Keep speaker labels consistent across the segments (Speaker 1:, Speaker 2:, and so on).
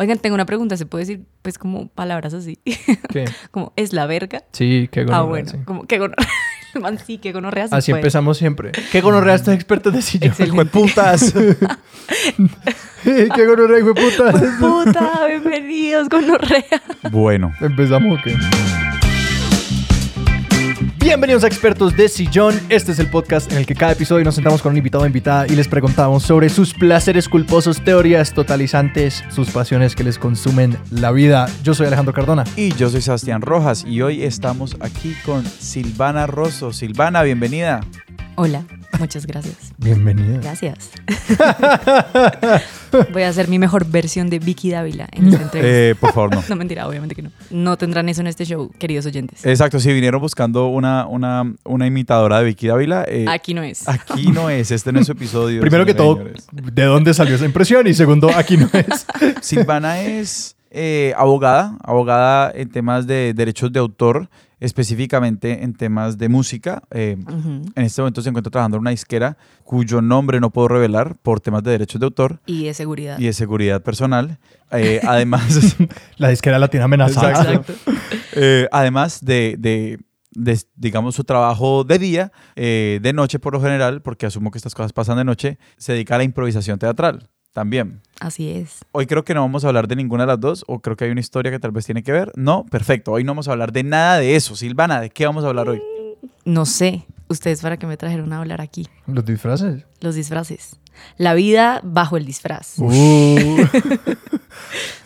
Speaker 1: Oigan, tengo una pregunta, ¿se puede decir pues como palabras así?
Speaker 2: ¿Qué?
Speaker 1: como es la verga.
Speaker 2: Sí, qué gonorrea.
Speaker 1: ah, bueno,
Speaker 2: sí.
Speaker 1: como que gonorrea. Man, sí, que gonorrea
Speaker 2: Así
Speaker 1: puede.
Speaker 2: empezamos siempre. ¿Qué gonorrea estos expertos de sillón?
Speaker 1: Excelente.
Speaker 3: Hijo de putas.
Speaker 2: ¿Qué gonorrea, hijo de puta?
Speaker 1: Puta, bienvenidos, gonorrea.
Speaker 3: bueno,
Speaker 2: ¿Empezamos o qué? Bienvenidos a Expertos de Sillón. Este es el podcast en el que cada episodio nos sentamos con un invitado o invitada y les preguntamos sobre sus placeres culposos, teorías totalizantes, sus pasiones que les consumen la vida. Yo soy Alejandro Cardona.
Speaker 3: y yo soy Sebastián Rojas y hoy estamos aquí con Silvana Rosso. Silvana, bienvenida.
Speaker 1: Hola, muchas gracias.
Speaker 2: Bienvenida.
Speaker 1: Gracias. Voy a hacer mi mejor versión de Vicky Dávila en esta entrevista.
Speaker 3: Eh, por favor, no.
Speaker 1: No, mentira, obviamente que no. No tendrán eso en este show, queridos oyentes.
Speaker 3: Exacto, si vinieron buscando una, una, una imitadora de Vicky Dávila, eh,
Speaker 1: Aquí no es.
Speaker 3: aquí no es, este no es su episodio.
Speaker 2: Primero que todo,
Speaker 3: señores.
Speaker 2: ¿de dónde salió esa impresión? Y segundo, aquí no es.
Speaker 3: Silvana es eh, abogada, abogada en temas de derechos de autor, específicamente en temas de música. Eh, en este momento se encuentra trabajando en una disquera cuyo nombre no puedo revelar por temas de derechos de autor
Speaker 1: Y de seguridad.
Speaker 3: y de seguridad personal. Eh, además,
Speaker 2: La disquera la tiene amenazada.
Speaker 3: Exacto. eh, además de, de- de, digamos, su trabajo de día, eh, de noche por lo general, porque asumo que estas cosas pasan de noche, se dedica a la improvisación teatral también.
Speaker 1: Así es.
Speaker 3: Hoy creo que no vamos a hablar de ninguna de las dos, o creo que hay una historia que tal vez tiene que ver. No, perfecto. Hoy no vamos a hablar de nada de eso. Silvana, ¿de qué vamos a hablar hoy?
Speaker 1: No sé, ustedes para qué me trajeron a hablar aquí.
Speaker 2: Los disfraces.
Speaker 1: Los disfraces. La vida bajo el disfraz.
Speaker 2: Uh,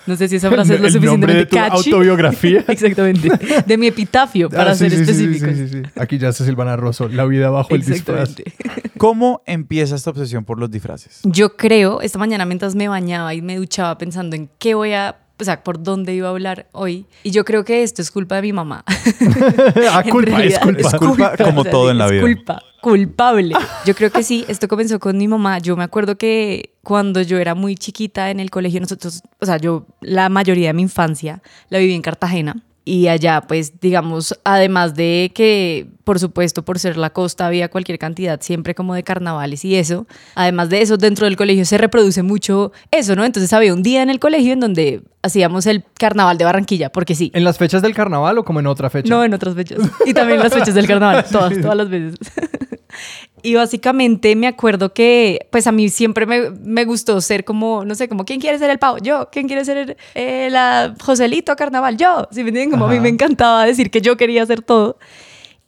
Speaker 1: No sé si esa frase es lo
Speaker 2: de
Speaker 1: suficientemente
Speaker 2: tu
Speaker 1: catchy.
Speaker 2: autobiografía.
Speaker 1: Exactamente. De mi epitafio, para
Speaker 2: Ah, sí,
Speaker 1: ser
Speaker 2: sí, sí, sí,
Speaker 1: específicos.
Speaker 2: sí, sí, sí. Aquí ya está Silvana Rosso, la vida bajo el disfraz.
Speaker 3: ¿Cómo empieza esta obsesión por los disfraces?
Speaker 1: Yo creo, esta mañana mientras me bañaba y me duchaba pensando en qué voy a, o sea, por dónde iba a hablar hoy, y yo creo que esto es culpa de mi mamá.
Speaker 2: ah, culpa, es culpa.
Speaker 3: Es culpa como todo en la
Speaker 1: es
Speaker 3: vida.
Speaker 1: culpa, culpable. Yo creo que sí, esto comenzó con mi mamá. Yo me acuerdo que cuando yo era muy chiquita en el colegio, nosotros, o sea, yo la mayoría de mi infancia la viví en Cartagena. Y allá, pues, digamos, además de que, por supuesto, por ser la costa, había cualquier cantidad siempre como de carnavales y eso. Además de eso, dentro del colegio se reproduce mucho eso, ¿no? Entonces había un día en el colegio en donde hacíamos el carnaval de Barranquilla, porque sí.
Speaker 2: ¿En las fechas del carnaval o como en otra fecha?
Speaker 1: No, en otras fechas. Y también en las fechas del carnaval, todas, todas las veces. Y básicamente me acuerdo que, pues a mí siempre me, me gustó ser como, no sé, como, ¿quién quiere ser el pavo? Yo. ¿Quién quiere ser eh, la Joselito Carnaval? Yo. ¿Sí me entienden? Como a mí me encantaba decir que yo quería hacer todo.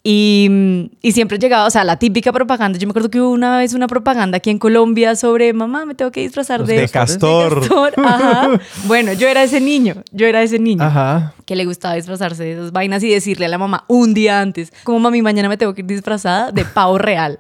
Speaker 1: Y, y siempre llegaba, o sea, la típica propaganda. Yo me acuerdo que hubo una vez una propaganda aquí en Colombia sobre, mamá, me tengo que disfrazar de...
Speaker 3: De castor.
Speaker 1: castor". Ajá. Bueno, yo era ese niño, yo era ese niño
Speaker 2: Ajá.
Speaker 1: que le gustaba disfrazarse de esas vainas y decirle a la mamá un día antes, como mami, mañana me tengo que ir disfrazada de pavo real.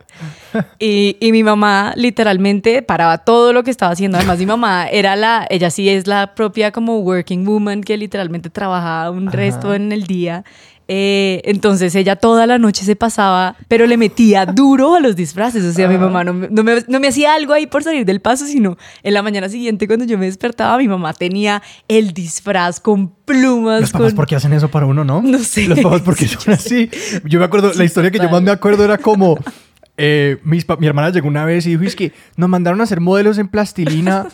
Speaker 1: Y, y mi mamá literalmente paraba todo lo que estaba haciendo. Además, mi mamá era la, ella sí es la propia como working woman que literalmente trabajaba un resto en el día. Eh, entonces ella toda la noche se pasaba, pero le metía duro a los disfraces. O sea, mi mamá no, me- no me, no me hacía algo ahí por salir del paso, sino en la mañana siguiente cuando yo me despertaba, mi mamá tenía el disfraz con plumas.
Speaker 2: Los papás,
Speaker 1: con...
Speaker 2: ¿por qué hacen eso para uno, no?
Speaker 1: No sé.
Speaker 2: Los papás, ¿por qué son así? Yo me acuerdo, la historia que yo más me acuerdo era como... eh, mis mi hermana llegó una vez y dijo, es que nos mandaron a hacer modelos en plastilina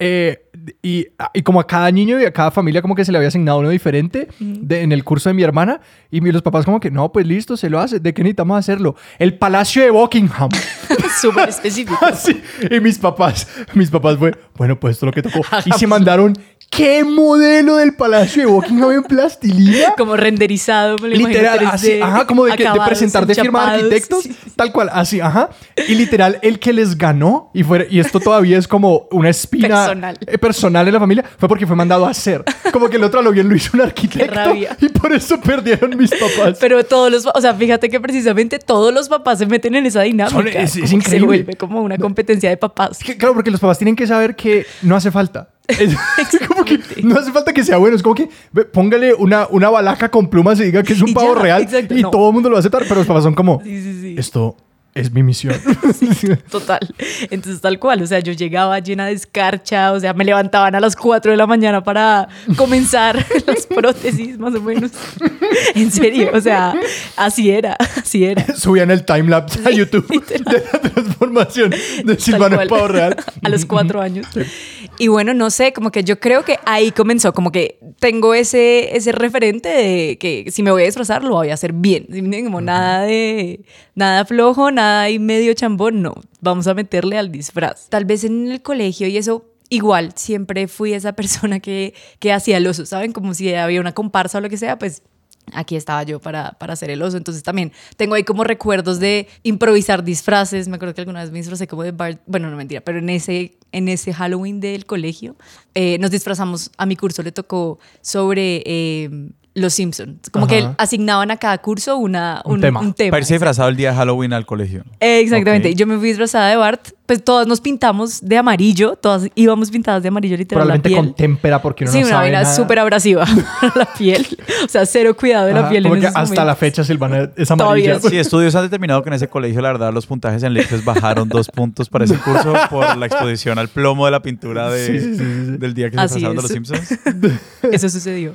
Speaker 2: eh, y, y como a cada niño y a cada familia como que se le había asignado uno diferente de- en el curso de mi hermana y mi- los papás como que, no, pues listo, se lo hace, ¿de qué necesitamos hacerlo? El Palacio de Buckingham.
Speaker 1: Súper específico.
Speaker 2: Así. Y mis papás, mis papás fue, bueno, pues esto es lo que tocó. Y se mandaron, ¿qué modelo del Palacio de Buckingham en plastilina?
Speaker 1: Como renderizado, me lo imagino
Speaker 2: Literal,
Speaker 1: 3D,
Speaker 2: así, ajá, como de, que- de
Speaker 1: acabados,
Speaker 2: presentar de firma de arquitectos,
Speaker 1: Sí, sí.
Speaker 2: tal cual, así, ajá. Y literal, el que les ganó, y, fue, y esto todavía es como una espina
Speaker 1: Personal.
Speaker 2: eh, personal en la familia, fue porque fue mandado a hacer. Como que el otro lo bien lo hizo un arquitecto,
Speaker 1: rabia.
Speaker 2: y por eso perdieron mis papás.
Speaker 1: Pero todos los, o sea, fíjate que precisamente todos los papás se meten en esa dinámica.
Speaker 2: Son- es- increíble.
Speaker 1: Se vuelve como una competencia de papás.
Speaker 2: Claro, porque los papás tienen que saber que no hace falta. Es, como que no hace falta que sea bueno. Es como que póngale una, una balaca con plumas y diga que es un pavo real
Speaker 1: exacto,
Speaker 2: y
Speaker 1: no.
Speaker 2: todo el mundo lo va a aceptar. Pero los papás son como,
Speaker 1: Sí, sí, sí.
Speaker 2: esto es mi misión.
Speaker 1: Total. Entonces, tal cual. O sea, yo llegaba llena de escarcha. O sea, me levantaban a las 4 de la mañana para comenzar las prótesis, más o menos. En serio. O sea, así era. así era.
Speaker 2: Subían el timelapse a YouTube de la transformación de en pavo real.
Speaker 1: a los cuatro años. Y bueno, no sé, como que yo creo que ahí comenzó, como que tengo ese, ese referente de que si me voy a disfrazar, lo voy a hacer bien. ¿Sí? Como nada de, nada flojo, nada ahí medio chambón, no. Vamos a meterle al disfraz. Tal vez en el colegio y eso igual siempre fui esa persona que, que hacía el oso, ¿saben? Como si había una comparsa o lo que sea, pues aquí estaba yo para, para hacer el oso. Entonces también tengo ahí como recuerdos de improvisar disfraces. Me acuerdo que alguna vez me disfracé como de Bart, bueno, no mentira, pero en ese, en ese Halloween del colegio eh, nos disfrazamos, a mi curso le tocó sobre... eh, los Simpsons. Como que asignaban a cada curso una,
Speaker 2: Un tema.
Speaker 3: Para irse disfrazado el día de Halloween al colegio.
Speaker 1: Exactamente. Yo me fui disfrazada de Bart. Pues todas nos pintamos de amarillo. Todas íbamos pintadas de amarillo literal. la
Speaker 2: Probablemente
Speaker 1: piel.
Speaker 2: con témpera porque uno
Speaker 1: sí,
Speaker 2: no
Speaker 1: una
Speaker 2: sabe
Speaker 1: vaina
Speaker 2: nada.
Speaker 1: súper abrasiva para la piel. O sea, cero cuidado de la piel.
Speaker 2: como
Speaker 1: en
Speaker 2: que
Speaker 1: esos
Speaker 2: hasta la fecha Silvana es
Speaker 1: Todavía
Speaker 2: amarilla.
Speaker 3: Sí, estudios han determinado que en ese colegio, la verdad, los puntajes en LICFES bajaron dos puntos para ese curso por la exposición al plomo de la pintura de,
Speaker 2: Sí, sí, sí, sí.
Speaker 3: del día que se
Speaker 1: Así
Speaker 3: pasaron de los Simpsons.
Speaker 1: Eso sucedió.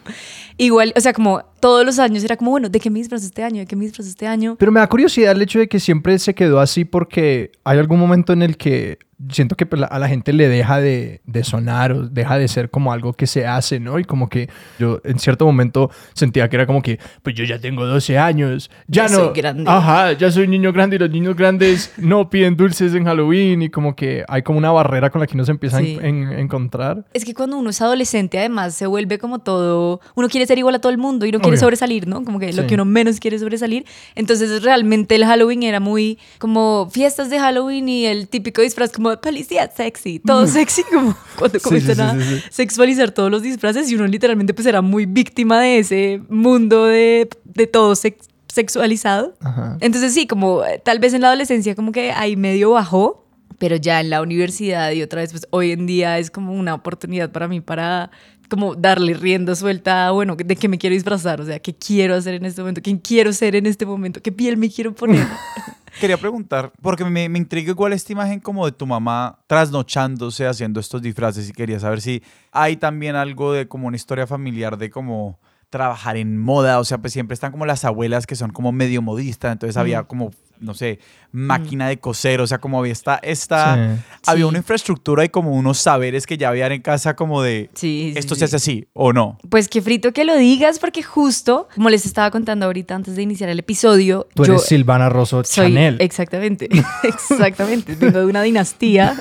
Speaker 1: Igual, o sea, como todos los años era como, bueno, ¿de qué me disfraz este año? ¿De qué me disfraz este año?
Speaker 2: Pero me da curiosidad el hecho de que siempre se quedó así porque hay algún momento en el que siento que pues, a la gente le deja de, de sonar o deja de ser como algo que se hace, ¿no? Y como que yo en cierto momento sentía que era como que, pues yo ya tengo 12 años, ya,
Speaker 1: Ya
Speaker 2: no.
Speaker 1: soy grande.
Speaker 2: Ajá, ya soy niño grande y los niños grandes no piden dulces en Halloween y como que hay como una barrera con la que uno se empieza a
Speaker 1: Sí.
Speaker 2: en- en- encontrar.
Speaker 1: Es que cuando uno es adolescente, además, se vuelve como todo. Uno quiere ser igual a todo el mundo y no quiere
Speaker 2: Obvio.
Speaker 1: sobresalir, ¿no? Como que lo
Speaker 2: Sí.
Speaker 1: que uno menos quiere es sobresalir. Entonces, realmente el Halloween era muy como fiestas de Halloween y el típico disfraz como policía sexy, todo sexy, como cuando comienzan
Speaker 2: sí,
Speaker 1: a
Speaker 2: sí, sí, sí.
Speaker 1: sexualizar todos los disfraces y uno literalmente pues era muy víctima de ese mundo de, de todo sex- sexualizado.
Speaker 2: Ajá.
Speaker 1: Entonces sí, como eh, tal vez en la adolescencia como que ahí medio bajó, pero ya en la universidad y otra vez pues hoy en día es como una oportunidad para mí para como darle rienda suelta bueno, de qué me quiero disfrazar, o sea, qué quiero hacer en este momento, quién quiero ser en este momento, qué piel me quiero poner.
Speaker 3: Quería preguntar, porque me, me intriga igual esta imagen como de tu mamá trasnochándose haciendo estos disfraces y quería saber si hay también algo de como una historia familiar de como trabajar en moda, o sea, pues siempre están como las abuelas que son como medio modistas, entonces había como, no sé, máquina de coser, o sea, como había esta, esta
Speaker 2: Sí.
Speaker 3: había
Speaker 1: Sí.
Speaker 3: una infraestructura y como unos saberes que ya habían en casa como de,
Speaker 1: Sí,
Speaker 3: esto
Speaker 1: sí.
Speaker 3: se hace así o no.
Speaker 1: Pues qué frito que lo digas, porque justo, como les estaba contando ahorita antes de iniciar el episodio,
Speaker 2: Tú
Speaker 1: yo
Speaker 2: eres Silvana Rosso
Speaker 1: soy
Speaker 2: Chanel.
Speaker 1: exactamente, exactamente, vengo de una dinastía.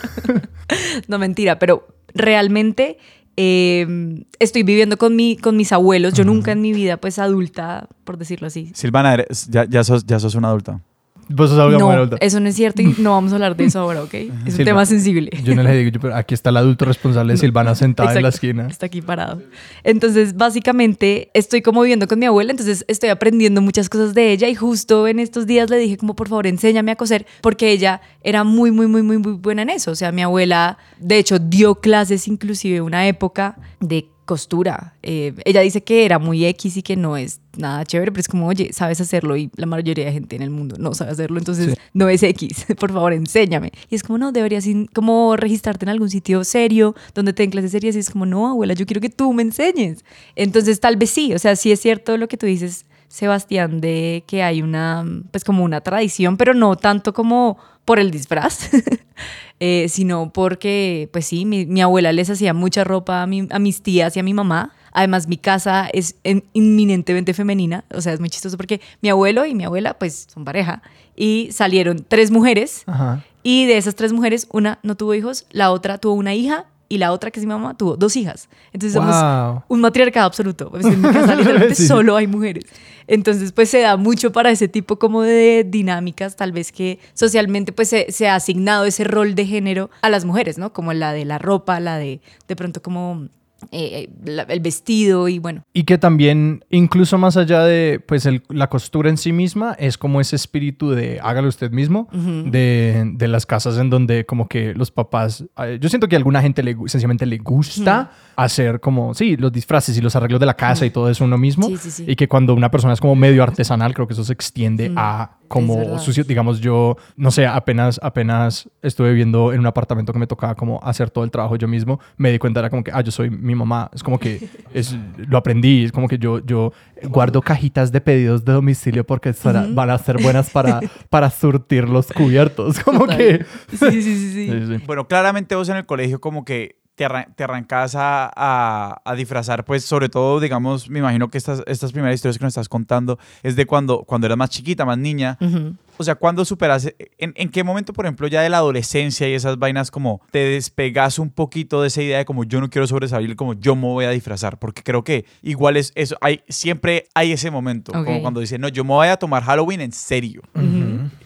Speaker 1: no mentira, pero realmente eh, estoy viviendo con, mi, con mis abuelos. Yo nunca en mi vida, pues adulta, por decirlo así.
Speaker 3: Silvana, eres- ya, ya, sos, ya sos una adulta.
Speaker 2: Vos sos una
Speaker 1: No, eso no es cierto y no vamos a hablar de eso ahora, ¿ok? Es un tema sensible.
Speaker 2: Yo no le digo, yo, pero aquí está el adulto responsable de Silvana sentada en la
Speaker 1: Exacto,
Speaker 2: esquina.
Speaker 1: Está aquí parado. Entonces, básicamente, estoy como viviendo con mi abuela, entonces estoy aprendiendo muchas cosas de ella y justo en estos días le dije como, por favor, enséñame a coser, porque ella era muy, muy, muy, muy, muy buena en eso. O sea, mi abuela, de hecho, dio clases inclusive una época de costura. Eh, ella dice que era muy X y que no es nada chévere, pero es como, oye, sabes hacerlo y la mayoría de gente en el mundo no sabe hacerlo, entonces
Speaker 2: Sí.
Speaker 1: no es X, por favor, enséñame. Y es como, no, deberías como registrarte en algún sitio serio donde te den clases serias y es como, no, abuela, yo quiero que tú me enseñes. Entonces, tal vez sí, o sea, sí es cierto lo que tú dices, Sebastián, de que hay una, pues como una tradición, pero no tanto como por el disfraz, eh, sino porque, pues sí, mi, mi abuela les hacía mucha ropa a, mi- a mis tías y a mi mamá. Además, mi casa es en- inminentemente femenina, o sea, es muy chistoso porque mi abuelo y mi abuela, pues, son pareja, y salieron tres mujeres,
Speaker 2: Ajá.
Speaker 1: y de esas tres mujeres, una no tuvo hijos, la otra tuvo una hija, y la otra, que es mi mamá, tuvo dos hijas. Entonces, somos
Speaker 2: Wow.
Speaker 1: un matriarcado absoluto. Pues en mi casa literalmente
Speaker 2: Sí.
Speaker 1: solo hay mujeres. Entonces, pues se da mucho para ese tipo como de dinámicas, tal vez que socialmente pues se, se ha asignado ese rol de género a las mujeres, ¿no? Como la de la ropa, la de de pronto como eh, la- el vestido y bueno.
Speaker 2: Y que también, incluso más allá de pues el- la costura en sí misma, es como ese espíritu de hágalo usted mismo, de, de las casas en donde como que los papás, eh, yo siento que a alguna gente le, sencillamente le gusta hacer como, sí, los disfraces y los arreglos de la casa y todo eso uno mismo.
Speaker 1: Sí, sí, sí.
Speaker 2: Y que cuando una persona es como medio artesanal, creo que eso se extiende a como sucio. Digamos, yo, no sé, apenas, apenas estuve viviendo en un apartamento que me tocaba como hacer todo el trabajo yo mismo, me di cuenta, era como que, ah, yo soy mi mamá. Es como que es, lo aprendí, es como que yo, yo guardo cajitas de pedidos de domicilio porque van a ser buenas para, para surtir los cubiertos. Como
Speaker 1: Total.
Speaker 2: que...
Speaker 1: Sí, sí, sí, sí.
Speaker 2: Sí, sí.
Speaker 3: Bueno, claramente vos en el colegio como que te, arran- te arrancas a, a- a disfrazar, pues sobre todo, digamos, me imagino que estas, estas primeras historias que nos estás contando es de cuando, cuando eras más chiquita, más niña.
Speaker 1: Ujú.
Speaker 3: O sea, ¿cuándo superas? En, en qué momento, por ejemplo, ya de la adolescencia y esas vainas como te despegas un poquito de esa idea de como yo no quiero sobresalir, como yo me voy a disfrazar? Porque creo que igual es eso, hay, siempre hay ese momento,
Speaker 1: Ok.
Speaker 3: como cuando dicen, no, yo me voy a tomar Halloween en serio.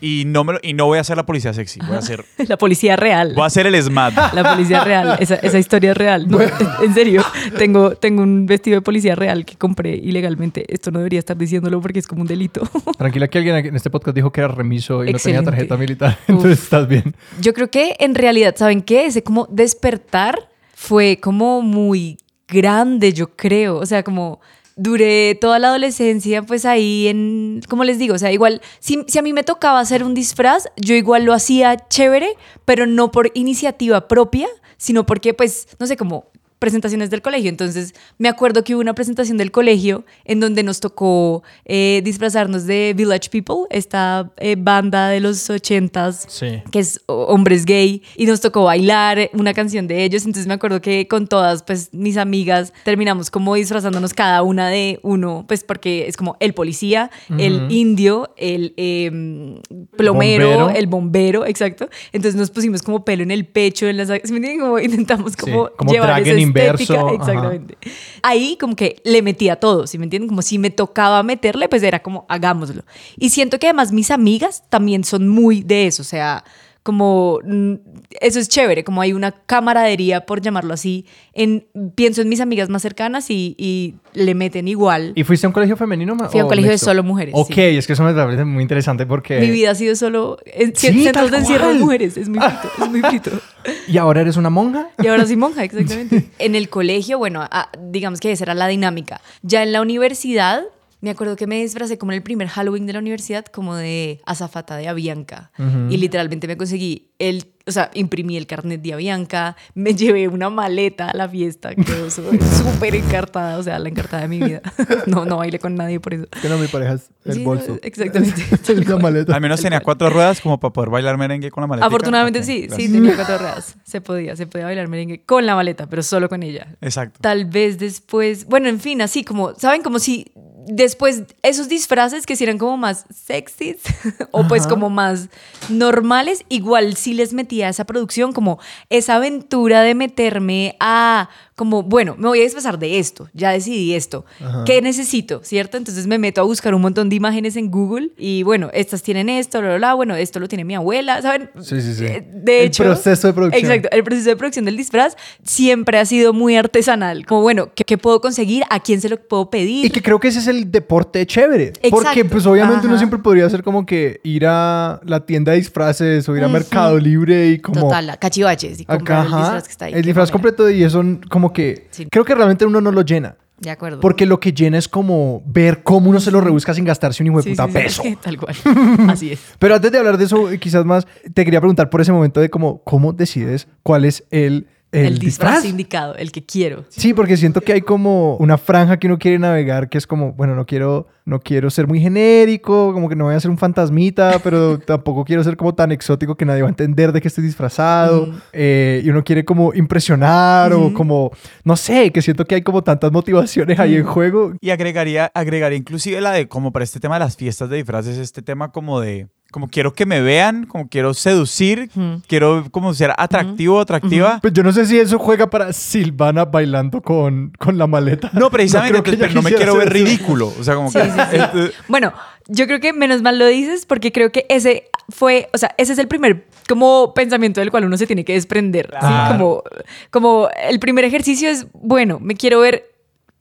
Speaker 3: Y no, me lo- y no voy a ser la policía sexy, voy a ser,
Speaker 1: La policía real.
Speaker 3: voy a ser el SMAT.
Speaker 1: La policía real, esa, esa historia es real. No, en serio, tengo, tengo un vestido de policía real que compré ilegalmente. Esto no debería estar diciéndolo porque es como un delito.
Speaker 2: Tranquila que alguien en este podcast dijo que era remiso y no tenía tarjeta militar, entonces estás bien.
Speaker 1: Yo creo que en realidad, ¿saben qué? Ese como despertar fue como muy grande, yo creo. O sea, como duré toda la adolescencia pues ahí en, como les digo, o sea, igual, si, si a mí me tocaba hacer un disfraz, yo igual lo hacía chévere, pero no por iniciativa propia, sino porque pues, no sé, como presentaciones del colegio. Entonces, me acuerdo que hubo una presentación del colegio en donde nos tocó eh, disfrazarnos de Village People, esta eh, banda de los ochentas
Speaker 2: Sí.
Speaker 1: que es hombres gay, y nos tocó bailar eh, una canción de ellos. Entonces me acuerdo que con todas pues mis amigas terminamos como disfrazándonos cada una de uno, pues porque es como el policía, el indio, el em, plomero,
Speaker 2: Bombero.
Speaker 1: el bombero, exacto. Entonces nos pusimos como pelo en el pecho, en las, ¿sí me entienden? Como intentamos como,
Speaker 2: como
Speaker 1: llevar
Speaker 2: en
Speaker 1: estética.
Speaker 2: inverso, ajá.
Speaker 1: Exactamente. Ahí como que le metía todo, ¿sí me entienden? Como si me tocaba meterle, pues era como hagámoslo. Y siento que además mis amigas también son muy de eso, o sea, como mm, eso es chévere, como hay una camaradería, por llamarlo así, en, pienso en mis amigas más cercanas y, y le meten igual.
Speaker 2: ¿Y fuiste a un colegio femenino? ma-
Speaker 1: Fui a un colegio de
Speaker 2: mixto?
Speaker 1: solo mujeres,
Speaker 2: Ok,
Speaker 1: sí.
Speaker 2: es que eso me parece muy interesante porque...
Speaker 1: Mi vida ha sido solo en
Speaker 2: Sí,
Speaker 1: centros de encierro de mujeres, es muy frito, es muy frito.
Speaker 2: ¿Y ahora eres una monja?
Speaker 1: Y ahora soy monja, exactamente. En el colegio, bueno, ah, digamos que esa era la dinámica. Ya en la universidad, me acuerdo que me disfracé como en el primer Halloween de la universidad, como de azafata de Avianca. Y literalmente me conseguí el, o sea, imprimí el carnet de Avianca, me llevé una maleta a la fiesta, quedó súper encartada, o sea, la encartada de mi vida. No, no bailé con nadie por eso.
Speaker 2: Que no, mi pareja es el
Speaker 1: Sí,
Speaker 2: bolso.
Speaker 1: Exactamente.
Speaker 2: la maleta.
Speaker 3: Al menos tenía cuatro ruedas como para poder bailar merengue con la maleta.
Speaker 1: Afortunadamente sí, sí, tenía cuatro ruedas. Se podía, se podía bailar merengue con la maleta, pero solo con ella.
Speaker 3: Exacto.
Speaker 1: Tal vez después, bueno, en fin, así como, ¿saben? Como si después esos disfraces que si eran como más sexys o pues como más normales, igual sí les metía esa producción, como esa aventura de meterme a, como, bueno, me voy a disfrazar de esto, ya decidí esto, ¿qué necesito? ¿Cierto? Entonces me meto a buscar un montón de imágenes en Google y bueno, estas tienen esto, bla, bla, bla, bueno, esto lo tiene mi abuela, ¿saben?
Speaker 2: Sí, sí, sí.
Speaker 1: Eh, De
Speaker 2: El
Speaker 1: hecho,
Speaker 2: proceso de producción.
Speaker 1: Exacto, el proceso de producción del disfraz siempre ha sido muy artesanal. Como, bueno, ¿qué, qué puedo conseguir? ¿A quién se lo puedo pedir?
Speaker 2: Y que creo que ese es el deporte chévere. Porque
Speaker 1: Exacto.
Speaker 2: pues obviamente uno
Speaker 1: Ajá.
Speaker 2: siempre podría hacer como que ir a la tienda de disfraces o ir a Mercado Libre y como...
Speaker 1: Total, cachivaches y comprar
Speaker 2: Acá,
Speaker 1: el
Speaker 2: ajá,
Speaker 1: disfraz que está ahí.
Speaker 2: el
Speaker 1: qué
Speaker 2: disfraz
Speaker 1: mamera.
Speaker 2: completo y eso como que...
Speaker 1: Sí.
Speaker 2: Creo que realmente uno no lo llena.
Speaker 1: De acuerdo.
Speaker 2: Porque lo que llena es como ver cómo uno se lo rebusca sin gastarse un hijo de
Speaker 1: Sí,
Speaker 2: puta
Speaker 1: sí,
Speaker 2: peso.
Speaker 1: sí, tal cual. Así es.
Speaker 2: Pero antes de hablar de eso, quizás más, te quería preguntar por ese momento de cómo, cómo decides cuál es el, el,
Speaker 1: El, disfraz,
Speaker 2: disfraz.
Speaker 1: indicado, el que quiero.
Speaker 2: Sí, porque siento que hay como una franja que uno quiere navegar que es como, bueno, no quiero, no quiero ser muy genérico, como que no voy a ser un fantasmita, pero tampoco quiero ser como tan exótico que nadie va a entender de que estoy disfrazado. Eh, y uno quiere como impresionar o como, no sé, que siento que hay como tantas motivaciones ahí en juego.
Speaker 3: Y agregaría, agregaría inclusive la de, como para este tema de las fiestas de disfraces, este tema como de, como quiero que me vean, como quiero seducir, quiero como ser atractivo, atractiva.
Speaker 2: Pues yo no sé si eso juega para Silvana bailando con, con la maleta.
Speaker 3: No, precisamente, pero no me quiero ver
Speaker 2: eso.
Speaker 3: ridículo. O sea, como
Speaker 1: Sí,
Speaker 3: que...
Speaker 1: sí, sí.
Speaker 3: este-
Speaker 1: Bueno, yo creo que menos mal lo dices porque creo que ese fue, o sea, ese es el primer como pensamiento del cual uno se tiene que desprender. ¿sí?
Speaker 3: Claro.
Speaker 1: Como, como el primer ejercicio es, bueno, me quiero ver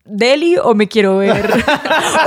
Speaker 1: deli o me quiero ver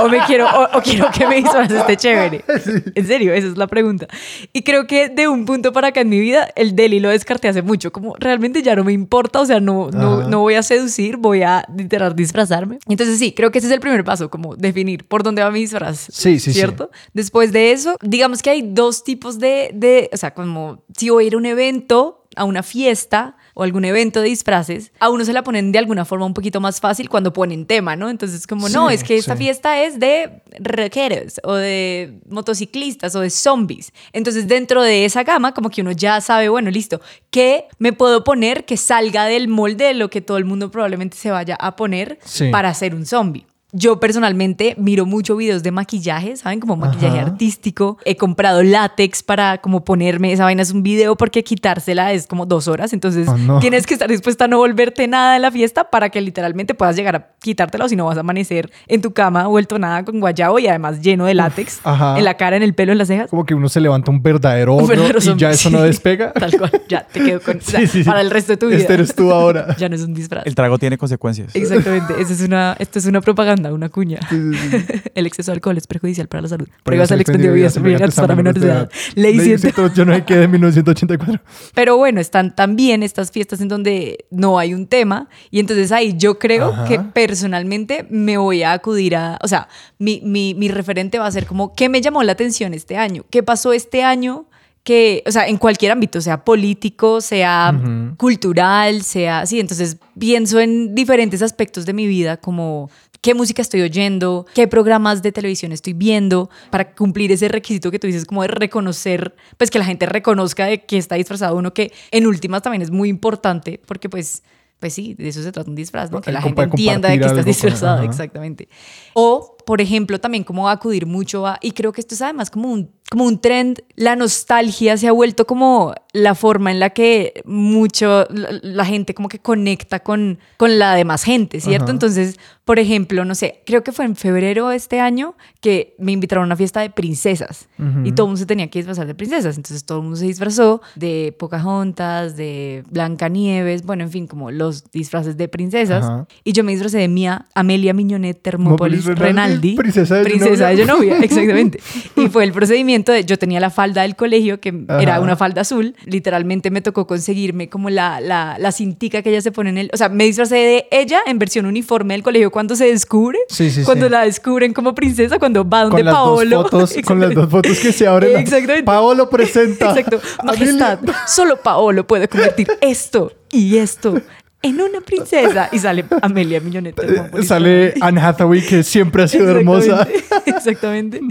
Speaker 1: o me quiero o, o quiero que me disfraces esté chévere. En serio, esa es la pregunta. Y creo que de un punto para acá en mi vida el deli lo descarté hace mucho, como realmente ya no me importa, o sea, no no, no voy a seducir, voy a literal disfrazarme. Entonces sí, creo que ese es el primer paso, como definir por dónde va mi disfraz.
Speaker 2: Sí, sí, sí.
Speaker 1: ¿Cierto? Después de eso, digamos que hay dos tipos de, de, o sea, como si voy a ir a un evento, a una fiesta o algún evento de disfraces, a uno se la ponen de alguna forma un poquito más fácil cuando ponen tema, ¿no? Entonces, como, no, es que esta
Speaker 2: sí.
Speaker 1: fiesta es de rockeros o de motociclistas o de zombies. Entonces, dentro de esa gama, como que uno ya sabe, bueno, listo, ¿qué me puedo poner que salga del molde de lo que todo el mundo probablemente se vaya a poner
Speaker 2: Sí.
Speaker 1: para ser un zombie? Yo personalmente miro mucho videos de maquillaje, ¿saben? Como maquillaje
Speaker 2: Ajá.
Speaker 1: artístico. He comprado látex para como ponerme, esa vaina es un video porque quitársela es como dos horas. Entonces
Speaker 2: Oh, no.
Speaker 1: tienes que estar dispuesta a no volverte nada en la fiesta para que literalmente puedas llegar a quitártela o si no vas a amanecer en tu cama vuelto nada con guayabo y además lleno de látex en la cara, en el pelo, en las cejas.
Speaker 2: Como que uno se levanta un verdadero
Speaker 1: Un
Speaker 2: ogro
Speaker 1: verdadero
Speaker 2: y
Speaker 1: zombie,
Speaker 2: ya eso no despega.
Speaker 1: Tal cual, ya te quedo con... o sea,
Speaker 2: Sí.
Speaker 1: Para el resto de tu vida.
Speaker 2: Este eres tú ahora.
Speaker 1: ya no es un disfraz.
Speaker 3: El trago tiene consecuencias.
Speaker 1: Exactamente, esa es una, esto es una propaganda, una cuña. El exceso de alcohol es perjudicial para la salud. Prohíbas el extendido de vida obligatorias para menores de edad. Ley 100.
Speaker 2: 189 que de 1984.
Speaker 1: Pero bueno, están también estas fiestas en donde no hay un tema y entonces ahí yo creo
Speaker 2: Ajá.
Speaker 1: que personalmente me voy a acudir a, o sea, mi, mi, mi referente va a ser como, ¿qué me llamó la atención este año? ¿Qué pasó este año? Que, o sea, en cualquier ámbito, sea político, sea
Speaker 2: Ujú.
Speaker 1: cultural, sea así. Entonces pienso en diferentes aspectos de mi vida, como qué música estoy oyendo, qué programas de televisión estoy viendo, para cumplir ese requisito que tú dices, como de reconocer, pues que la gente reconozca de que está disfrazado uno, que en últimas también es muy importante, porque pues... Pues sí, de eso se trata un disfraz, ¿no? Que la gente entienda de que estás disfrazado, exactamente. O, por ejemplo, también como acudir mucho a, y creo que esto es además como un, como un trend, la nostalgia se ha vuelto como la forma en la que mucho, la, la gente como que conecta con, con la demás gente, ¿cierto?
Speaker 2: Ajá.
Speaker 1: Entonces, por ejemplo, no sé, creo que fue en febrero de este año que me invitaron a una fiesta de princesas
Speaker 2: Ujú.
Speaker 1: y todo el mundo se tenía que disfrazar de princesas. Entonces todo el mundo se disfrazó de Pocahontas, de Blancanieves, bueno, en fin, como los disfraces de princesas.
Speaker 2: Ajá.
Speaker 1: Y yo me disfracé de Mía Amelia Miñonet Termópolis Renaldi.
Speaker 2: Princesa de
Speaker 1: Princesa de
Speaker 2: Genovia.
Speaker 1: Exactamente. Y fue el procedimiento de, yo tenía la falda del colegio, que era una falda azul. Literalmente me tocó conseguirme como la, la, la cintica que ella se pone en el... O sea, me disfracé de ella en versión uniforme del colegio cuando se descubre.
Speaker 2: Sí, sí,
Speaker 1: cuando
Speaker 2: sí.
Speaker 1: la descubren como princesa, cuando va donde
Speaker 2: Con las,
Speaker 1: Paolo.
Speaker 2: dos fotos, con las dos fotos que se abren.
Speaker 1: Exactamente.
Speaker 2: Paolo presenta.
Speaker 1: Exacto. Majestad, solo Paolo puede convertir esto y esto en una princesa. Y sale Amelia Millonet.
Speaker 2: Eh, Sale Anne Hathaway, que siempre ha sido hermosa.
Speaker 1: Exactamente.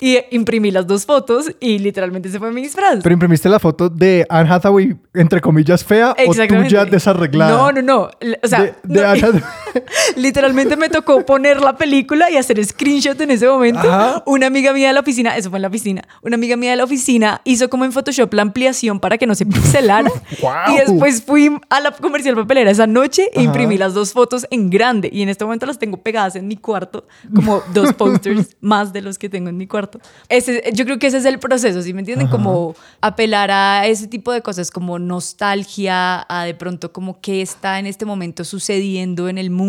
Speaker 1: Y imprimí las dos fotos y literalmente se fue mi disfraz.
Speaker 2: Pero imprimiste la foto de Anne Hathaway, entre comillas, fea o tuya desarreglada.
Speaker 1: No, no, no. O sea,
Speaker 2: de, de
Speaker 1: no,
Speaker 2: Anne Hathaway.
Speaker 1: literalmente me tocó poner la película y hacer screenshot en ese momento.
Speaker 2: Ajá.
Speaker 1: Una amiga mía de la oficina, eso fue en la oficina, una amiga mía de la oficina hizo como en Photoshop la ampliación para que no se pixelara.
Speaker 2: ¡Guau!
Speaker 1: Y después fui a la comercial papelera esa noche e
Speaker 2: Ajá.
Speaker 1: imprimí las dos fotos en grande. Y en este momento las tengo pegadas en mi cuarto, como dos posters más de los que tengo en mi cuarto. Ese, yo creo que ese es el proceso, ¿sí me entienden?
Speaker 2: Ajá.
Speaker 1: Como apelar a ese tipo de cosas, como nostalgia, a de pronto como qué está en este momento sucediendo en el mundo,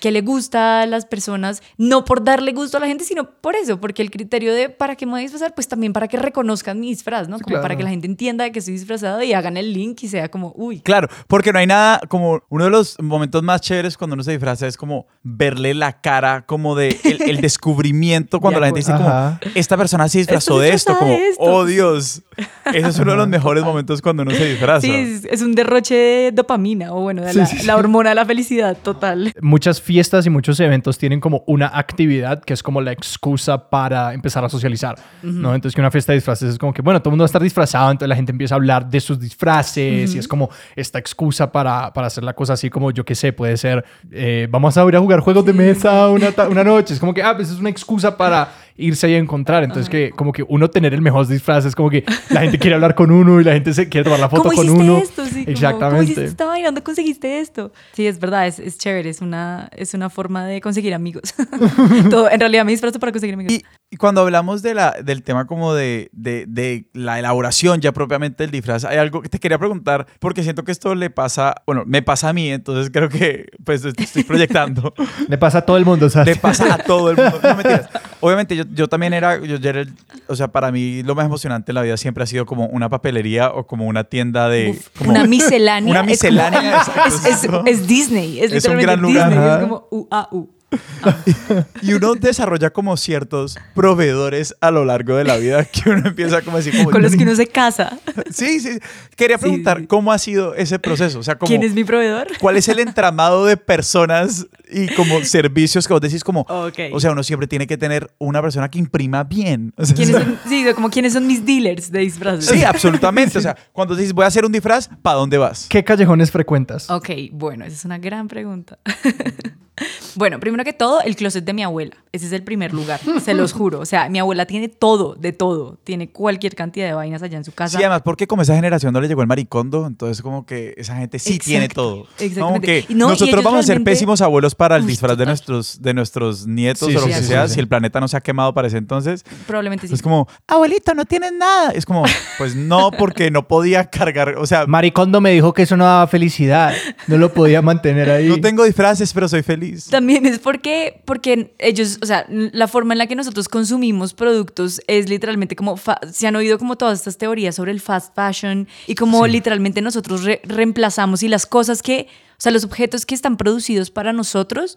Speaker 1: qué le gusta a las personas, no por darle gusto a la gente, sino por eso, porque el criterio de para qué me voy a disfrazar, pues también para que reconozcan mi disfraz, ¿no? Como para que la gente entienda de que estoy disfrazado y hagan el link y sea como, uy,
Speaker 3: Claro, porque no hay nada como uno de los momentos más chéveres cuando uno se disfraza es como verle la cara como de el, el descubrimiento cuando la gente dice como esta persona se disfrazó de esto, como
Speaker 1: de esto.
Speaker 3: oh Dios. Ese es uno de los mejores momentos cuando uno se disfraza.
Speaker 1: Sí, es, un derroche de dopamina o bueno, de
Speaker 2: Sí,
Speaker 1: la,
Speaker 2: sí, sí.
Speaker 1: la hormona de la felicidad total.
Speaker 2: Muchas fiestas y muchos eventos tienen como una actividad que es como la excusa para empezar a socializar, ¿no? Entonces que una fiesta de disfraces es como que, bueno, todo el mundo va a estar disfrazado, entonces la gente empieza a hablar de sus disfraces y es como esta excusa para, para hacer la cosa así como, yo qué sé, puede ser, eh, vamos a ir a jugar juegos de mesa una, una noche, es como que, ah, pues es una excusa para irse y encontrar. Entonces, que como que uno tener el mejor disfraz es como que la gente quiere hablar con uno y la gente se quiere tomar la foto
Speaker 1: ¿Cómo
Speaker 2: con
Speaker 1: hiciste
Speaker 2: uno.
Speaker 1: esto? Sí,
Speaker 2: Exactamente.
Speaker 1: ¿Cómo hiciste esta vaina? ¿Dónde conseguiste esto? Sí, es verdad, es, es chévere, es una, es una forma de conseguir amigos. Todo, en realidad me disfrazo para conseguir amigos.
Speaker 3: Y, y cuando hablamos de la, del tema como de, de, de la elaboración ya propiamente del disfraz, hay algo que te quería preguntar, porque siento que esto le pasa, bueno, me pasa a mí, entonces creo que pues estoy proyectando.
Speaker 2: Le pasa a todo el mundo, ¿sabes?
Speaker 3: Le pasa a todo el mundo. No mentiras. Obviamente yo, yo también era, yo era el- o sea, para mí lo más emocionante en la vida siempre ha sido como una papelería o como una tienda de... Como-
Speaker 1: una miscelánea.
Speaker 3: Una
Speaker 1: es como-
Speaker 3: miscelánea, exacto,
Speaker 1: Es, es- es Disney. Es,
Speaker 3: Es un
Speaker 1: literalmente
Speaker 3: gran lugar.
Speaker 1: Disney.
Speaker 2: Ajá.
Speaker 1: Es como U, A, U.
Speaker 3: Y uno desarrolla como ciertos proveedores a lo largo de la vida que uno empieza como así como...
Speaker 1: Con los que uno se casa.
Speaker 3: Sí, sí. Quería
Speaker 1: Sí,
Speaker 3: preguntar
Speaker 1: sí.
Speaker 3: cómo ha sido ese proceso. O sea, como,
Speaker 1: ¿Quién es mi proveedor?
Speaker 3: ¿cuál es el entramado de personas y como servicios que vos decís como...
Speaker 1: Ok.
Speaker 3: O sea, uno siempre tiene que tener una persona que imprima bien. O sea,
Speaker 1: ¿Quiénes son, sí, como quiénes son mis dealers de disfraces.
Speaker 3: Sí, absolutamente. O sea, cuando dices voy a hacer un disfraz, ¿para dónde vas?
Speaker 2: ¿Qué callejones frecuentas?
Speaker 1: Ok, bueno, esa es una gran pregunta. bueno, primero que todo, el closet de mi abuela. Ese es el primer lugar, se los juro. O sea, mi abuela tiene todo, de todo. Tiene cualquier cantidad de vainas allá en su casa.
Speaker 3: Sí, además, porque como esa generación no le llegó el maricondo, entonces como que esa gente sí
Speaker 1: Exacto,
Speaker 3: tiene todo. Como
Speaker 1: exactamente.
Speaker 3: que
Speaker 1: no, y
Speaker 3: nosotros vamos a ser
Speaker 1: realmente-
Speaker 3: pésimos abuelos para el
Speaker 1: Uy,
Speaker 3: disfraz de nuestros, de nuestros nietos
Speaker 2: Sí,
Speaker 3: o lo
Speaker 2: sí,
Speaker 3: que
Speaker 2: sí,
Speaker 3: sea,
Speaker 2: sí,
Speaker 3: si el planeta no se ha quemado para ese entonces.
Speaker 1: Probablemente sí.
Speaker 3: Es como, abuelito, no tienes nada. Es como, pues no, porque no podía cargar, o sea,
Speaker 2: Maricondo me dijo que eso no daba felicidad. No lo podía mantener ahí.
Speaker 3: no tengo disfraces, pero soy feliz.
Speaker 1: También es porque, porque ellos, o sea, la forma en la que nosotros consumimos productos es literalmente como, se han oído como todas estas teorías sobre el fast fashion y como
Speaker 2: Sí.
Speaker 1: literalmente nosotros re- reemplazamos y las cosas que, o sea, los objetos que están producidos para nosotros,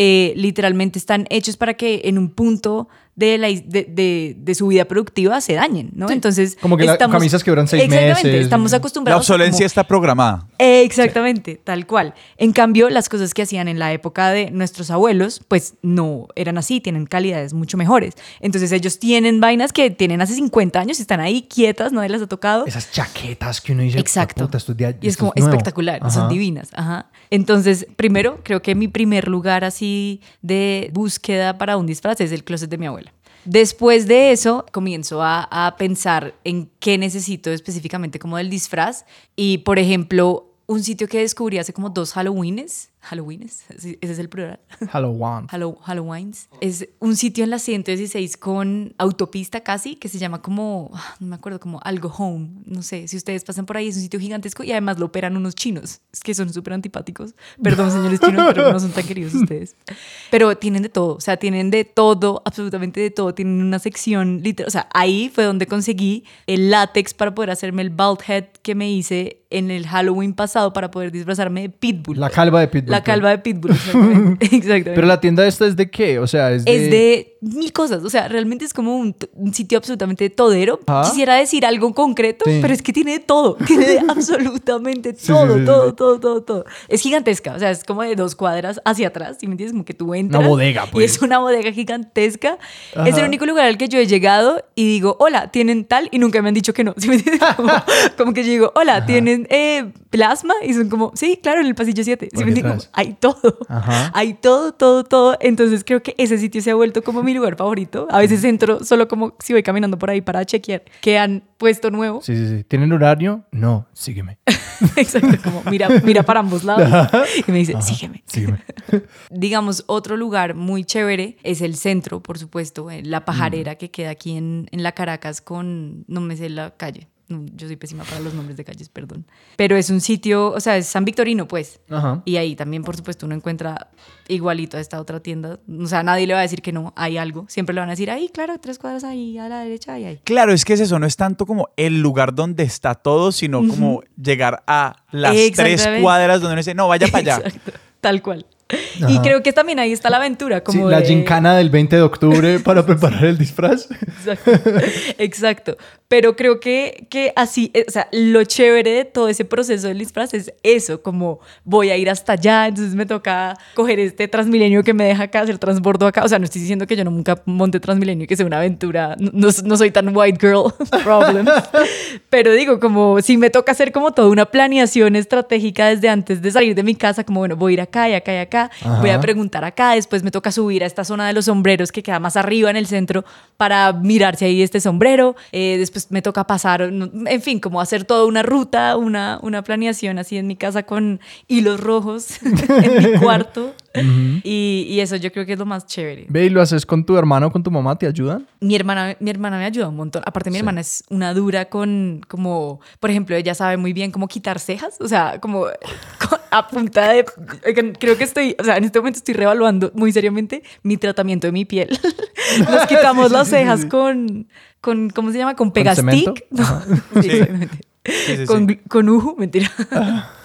Speaker 1: eh, literalmente están hechos para que en un punto de, la, de, de- de su vida productiva se dañen, ¿no? Entonces,
Speaker 2: Como que la- camisas que duran seis
Speaker 1: Exactamente,
Speaker 2: meses.
Speaker 1: estamos
Speaker 3: La
Speaker 1: acostumbrados a
Speaker 3: obsolencia
Speaker 1: como-
Speaker 3: está programada.
Speaker 1: Exactamente, tal cual. En cambio, las cosas que hacían en la época de nuestros abuelos, pues no eran así, tienen calidades mucho mejores. Entonces ellos tienen vainas que tienen hace 50 años y están ahí quietas, nadie las ha tocado.
Speaker 2: Esas chaquetas que uno dice,
Speaker 1: Exacto.
Speaker 2: "Puta, esto es
Speaker 1: y es como
Speaker 2: nuevo".
Speaker 1: espectacular, son
Speaker 2: Ajá.
Speaker 1: divinas. Ajá. Entonces, primero, creo que mi primer lugar así de búsqueda para un disfraz es el closet de mi abuela. Después de eso, comienzo a, pensar en qué necesito específicamente como del disfraz. Y, por ejemplo, un sitio que descubrí hace como dos Halloweenes. ¿Halloweenes? Ese es el plural.
Speaker 2: Halloween.
Speaker 1: Hallow- Halloweens. Es un sitio en la 116 con autopista casi, que se llama como, ah, no me acuerdo, como algo home. No sé, si ustedes pasan por ahí, es un sitio gigantesco y además lo operan unos chinos, es que son súper antipáticos. Perdón, señores chinos, pero no son tan queridos ustedes. Pero tienen de todo, o sea, tienen de todo, absolutamente de todo. Tienen una sección, literal, o sea, ahí fue donde conseguí el látex para poder hacerme el bald head que me hice en el Halloween pasado para poder disfrazarme de Pitbull.
Speaker 2: La calva de Pitbull.
Speaker 1: La calva de Pitbull, exactamente. exactamente.
Speaker 2: Pero la tienda esta es de qué? O sea, es de...
Speaker 1: Es de mil cosas, o sea, realmente es como un, sitio absolutamente todero. Quisiera decir algo concreto,
Speaker 2: Sí.
Speaker 1: pero es que tiene de todo, tiene de absolutamente todo,
Speaker 2: sí, sí,
Speaker 1: todo, todo, todo, todo. Es gigantesca, o sea, es como de dos cuadras hacia atrás, ¿sí me entiendes? Como que tú entras.
Speaker 2: bodega,
Speaker 1: Y
Speaker 2: pues.
Speaker 1: es una bodega gigantesca.
Speaker 2: Ajá.
Speaker 1: Es el único lugar al que yo he llegado y digo, hola, ¿tienen tal? Y nunca me han dicho que no, ¿sí me entiendes? Como, como que yo digo, hola, ¿tienen eh, plasma? Y son como, sí, claro, en el pasillo 7. ¿Sí me entiendes? Hay todo.
Speaker 2: Ajá.
Speaker 1: Hay todo, todo, todo. Entonces creo que ese sitio se ha vuelto como mi lugar favorito. A veces entro solo como si voy caminando por ahí para chequear que han puesto nuevo.
Speaker 2: Sí, sí, sí. ¿Tienen horario? No, sígueme.
Speaker 1: Exacto, como mira, mira para ambos lados. Y me dice, sígueme.
Speaker 2: Sígueme.
Speaker 1: Digamos, otro lugar muy chévere es el centro, por supuesto, eh, la pajarera que queda aquí en, en la Caracas con, no me sé la calle. No, yo soy pésima para los nombres de calles, perdón. Pero es un sitio, o sea, es San Victorino, pues.
Speaker 2: Ajá.
Speaker 1: Y ahí también, por supuesto, uno encuentra igualito a esta otra tienda. O sea, nadie le va a decir que no, hay algo. Siempre le van a decir, ahí, claro, tres cuadras ahí, a la derecha, ahí, ahí.
Speaker 3: Claro, es que es eso, no es tanto como el lugar donde está todo, sino como llegar a las tres cuadras donde uno dice, no, vaya para allá.
Speaker 1: Exacto, tal cual. Y
Speaker 2: Ajá.
Speaker 1: creo que también ahí está la aventura,
Speaker 2: Sí,
Speaker 1: como
Speaker 2: la
Speaker 1: de-
Speaker 2: gincana del 20 de octubre para preparar el disfraz.
Speaker 1: Exacto. Exacto. Pero creo que, que así, eh, o sea, lo chévere de todo ese proceso del disfraz es eso, como voy a ir hasta allá, entonces me toca coger este Transmilenio que me deja acá, hacer transbordo acá. O sea, no estoy diciendo que yo no nunca monte Transmilenio y que sea una aventura, no, no- soy tan white girl problem. Pero digo, como si me toca hacer como toda una planeación estratégica desde antes de salir de mi casa, como bueno, voy a ir acá y acá y acá. Voy a preguntar acá, después me toca subir a esta zona de los sombreros que queda más arriba en el centro para mirar si hay este sombrero, eh, después me toca pasar, en fin, como hacer toda una ruta, una, una planeación así en mi casa con hilos rojos en mi cuarto. Y, y eso yo creo que es lo más chévere.
Speaker 2: Ve y lo haces con tu hermano o con tu mamá, ¿te ayudan?
Speaker 1: Mi hermana, mi hermana me ayuda un montón. Aparte, mi
Speaker 2: Sí.
Speaker 1: hermana es una dura con, como, por ejemplo, ella sabe muy bien cómo quitar cejas. O sea, como con- a punta de. Creo que estoy, o sea, en este momento estoy revaluando muy seriamente mi tratamiento de mi piel. Nos quitamos
Speaker 2: Sí,
Speaker 1: las
Speaker 2: sí,
Speaker 1: cejas
Speaker 2: sí.
Speaker 1: con, con, ¿cómo se llama? Con pegastick. No, sí,
Speaker 3: Sí.
Speaker 1: exactamente.
Speaker 3: Sí, sí,
Speaker 1: con, con uju, mentira.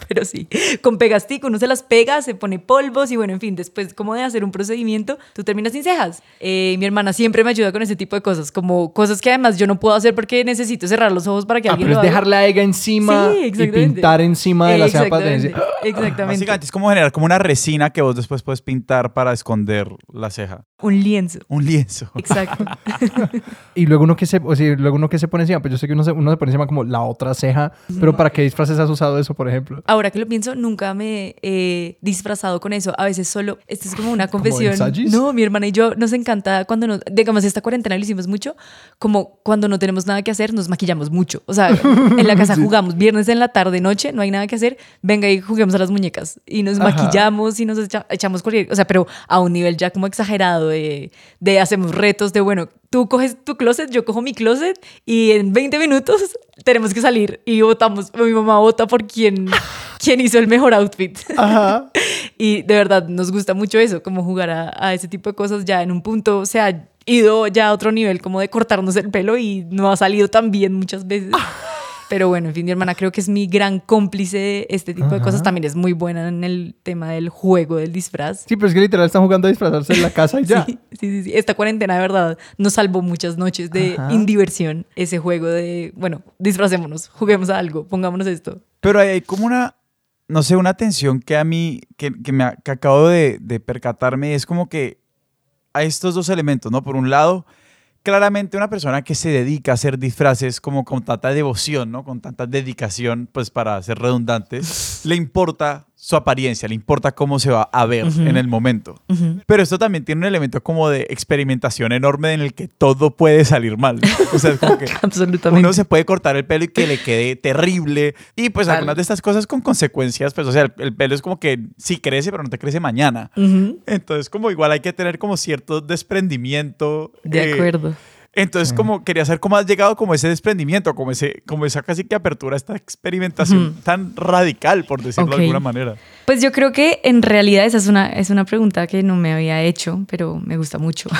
Speaker 1: Pero sí, con pegastic uno se las pega, se pone polvos y bueno, en fin, después como de hacer un procedimiento, tú terminas sin cejas. Eh, mi hermana siempre me ayuda con ese tipo de cosas, como cosas que además yo no puedo hacer porque necesito cerrar los ojos para que
Speaker 2: Ah,
Speaker 1: alguien
Speaker 2: pero es
Speaker 1: lo haga.
Speaker 2: dejar la ega encima
Speaker 1: Sí,
Speaker 2: y pintar encima de la ceja para tener...
Speaker 1: Exactamente, Exactamente.
Speaker 3: Básicamente es como generar como una resina que vos después puedes pintar para esconder la ceja.
Speaker 1: Un lienzo.
Speaker 3: Un lienzo.
Speaker 1: Exacto.
Speaker 2: Y luego uno que se, o sea, luego uno que se pone encima, pues yo sé que uno se, uno se pone encima como la otra ceja, pero ¿para qué disfraces has usado eso, por ejemplo?
Speaker 1: Ahora que lo pienso, nunca me he disfrazado con eso. A veces solo, esto es como una
Speaker 2: ¿Como
Speaker 1: confesión. No, mi hermana y yo nos encanta cuando nos, digamos, esta cuarentena lo hicimos mucho, como cuando no tenemos nada que hacer, nos maquillamos mucho. O sea, en la casa jugamos viernes en la tarde, noche, no hay nada que hacer, venga y juguemos a las muñecas. Y nos
Speaker 2: Ajá.
Speaker 1: maquillamos y nos echa- echamos cualquier, o sea, pero a un nivel ya como exagerado de, de hacemos retos de, bueno, tú coges tu closet, yo cojo mi closet y en 20 minutos tenemos que salir y votamos. Mi mamá vota por quién, quién hizo el mejor outfit.
Speaker 2: Ajá.
Speaker 1: Y de verdad nos gusta mucho eso, como jugar a, a ese tipo de cosas ya en un punto, se ha ido ya a otro nivel como de cortarnos el pelo y no ha salido tan bien muchas veces. Pero bueno, en fin, mi hermana creo que es mi gran cómplice de este tipo de cosas. También es muy buena en el tema del juego, del disfraz.
Speaker 2: Sí, pero es que literal están jugando a disfrazarse en la casa y ya.
Speaker 1: Sí, sí, sí. Esta cuarentena de verdad nos salvó muchas noches de
Speaker 2: Ajá.
Speaker 1: indiversión. Ese juego de, bueno, disfracémonos, juguemos a algo, pongámonos esto.
Speaker 3: Pero hay como una, no sé, una tensión que a mí, que, que me que acabo de, de percatarme, es como que a estos dos elementos, ¿no? Por un lado, claramente una persona que se dedica a hacer disfraces como con tanta devoción, ¿no? Con tanta dedicación, pues para ser redundante, le importa su apariencia, le importa cómo se va a ver en el momento. Pero esto también tiene un elemento como de experimentación enorme en el que todo puede salir mal. O sea, es como que
Speaker 1: Absolutamente.
Speaker 3: uno se puede cortar el pelo y que le quede terrible. Y pues algunas de estas cosas con consecuencias, pues o sea, el, el pelo es como que sí crece, pero no te crece mañana. Entonces como igual hay que tener como cierto desprendimiento.
Speaker 1: De
Speaker 3: eh,
Speaker 1: acuerdo.
Speaker 3: Entonces como quería saber cómo has llegado como ese desprendimiento, como, ese, como esa casi que apertura a esta experimentación tan radical, por decirlo de alguna manera.
Speaker 1: Pues yo creo que en realidad esa es una, es una pregunta que no me había hecho, pero me gusta mucho.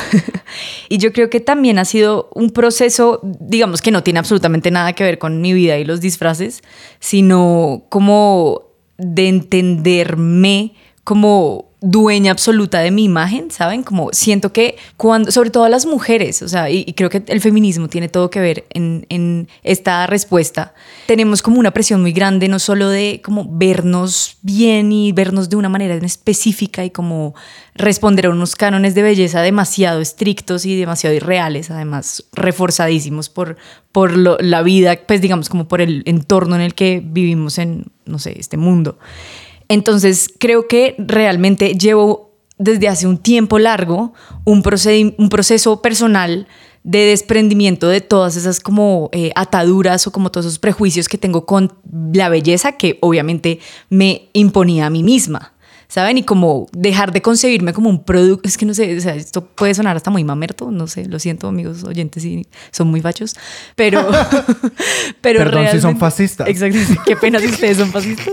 Speaker 1: y yo creo que también ha sido un proceso, digamos que no tiene absolutamente nada que ver con mi vida y los disfraces, sino como de entenderme como dueña absoluta de mi imagen, ¿saben? Como siento que cuando, sobre todo las mujeres, o sea, y, creo que el feminismo tiene todo que ver en, esta respuesta, tenemos como una presión muy grande, no solo de como vernos bien y vernos de una manera específica y como responder a unos cánones de belleza demasiado estrictos y demasiado irreales, además reforzadísimos por, por lo- la vida, pues digamos como por el entorno en el que vivimos en, no sé, este mundo. Entonces, creo que realmente llevo desde hace un tiempo largo un, un proceso personal de desprendimiento de todas esas como eh, ataduras o como todos esos prejuicios que tengo con la belleza que obviamente me imponía a mí misma. ¿Saben? Y como dejar de concebirme como un producto, es que no sé, o sea, esto puede sonar hasta muy mamerto, no sé, lo siento amigos oyentes si son muy fachos, pero... pero
Speaker 2: Perdón si son
Speaker 1: realmente-
Speaker 2: fascistas.
Speaker 1: Exacto, qué pena si ustedes son fascistas.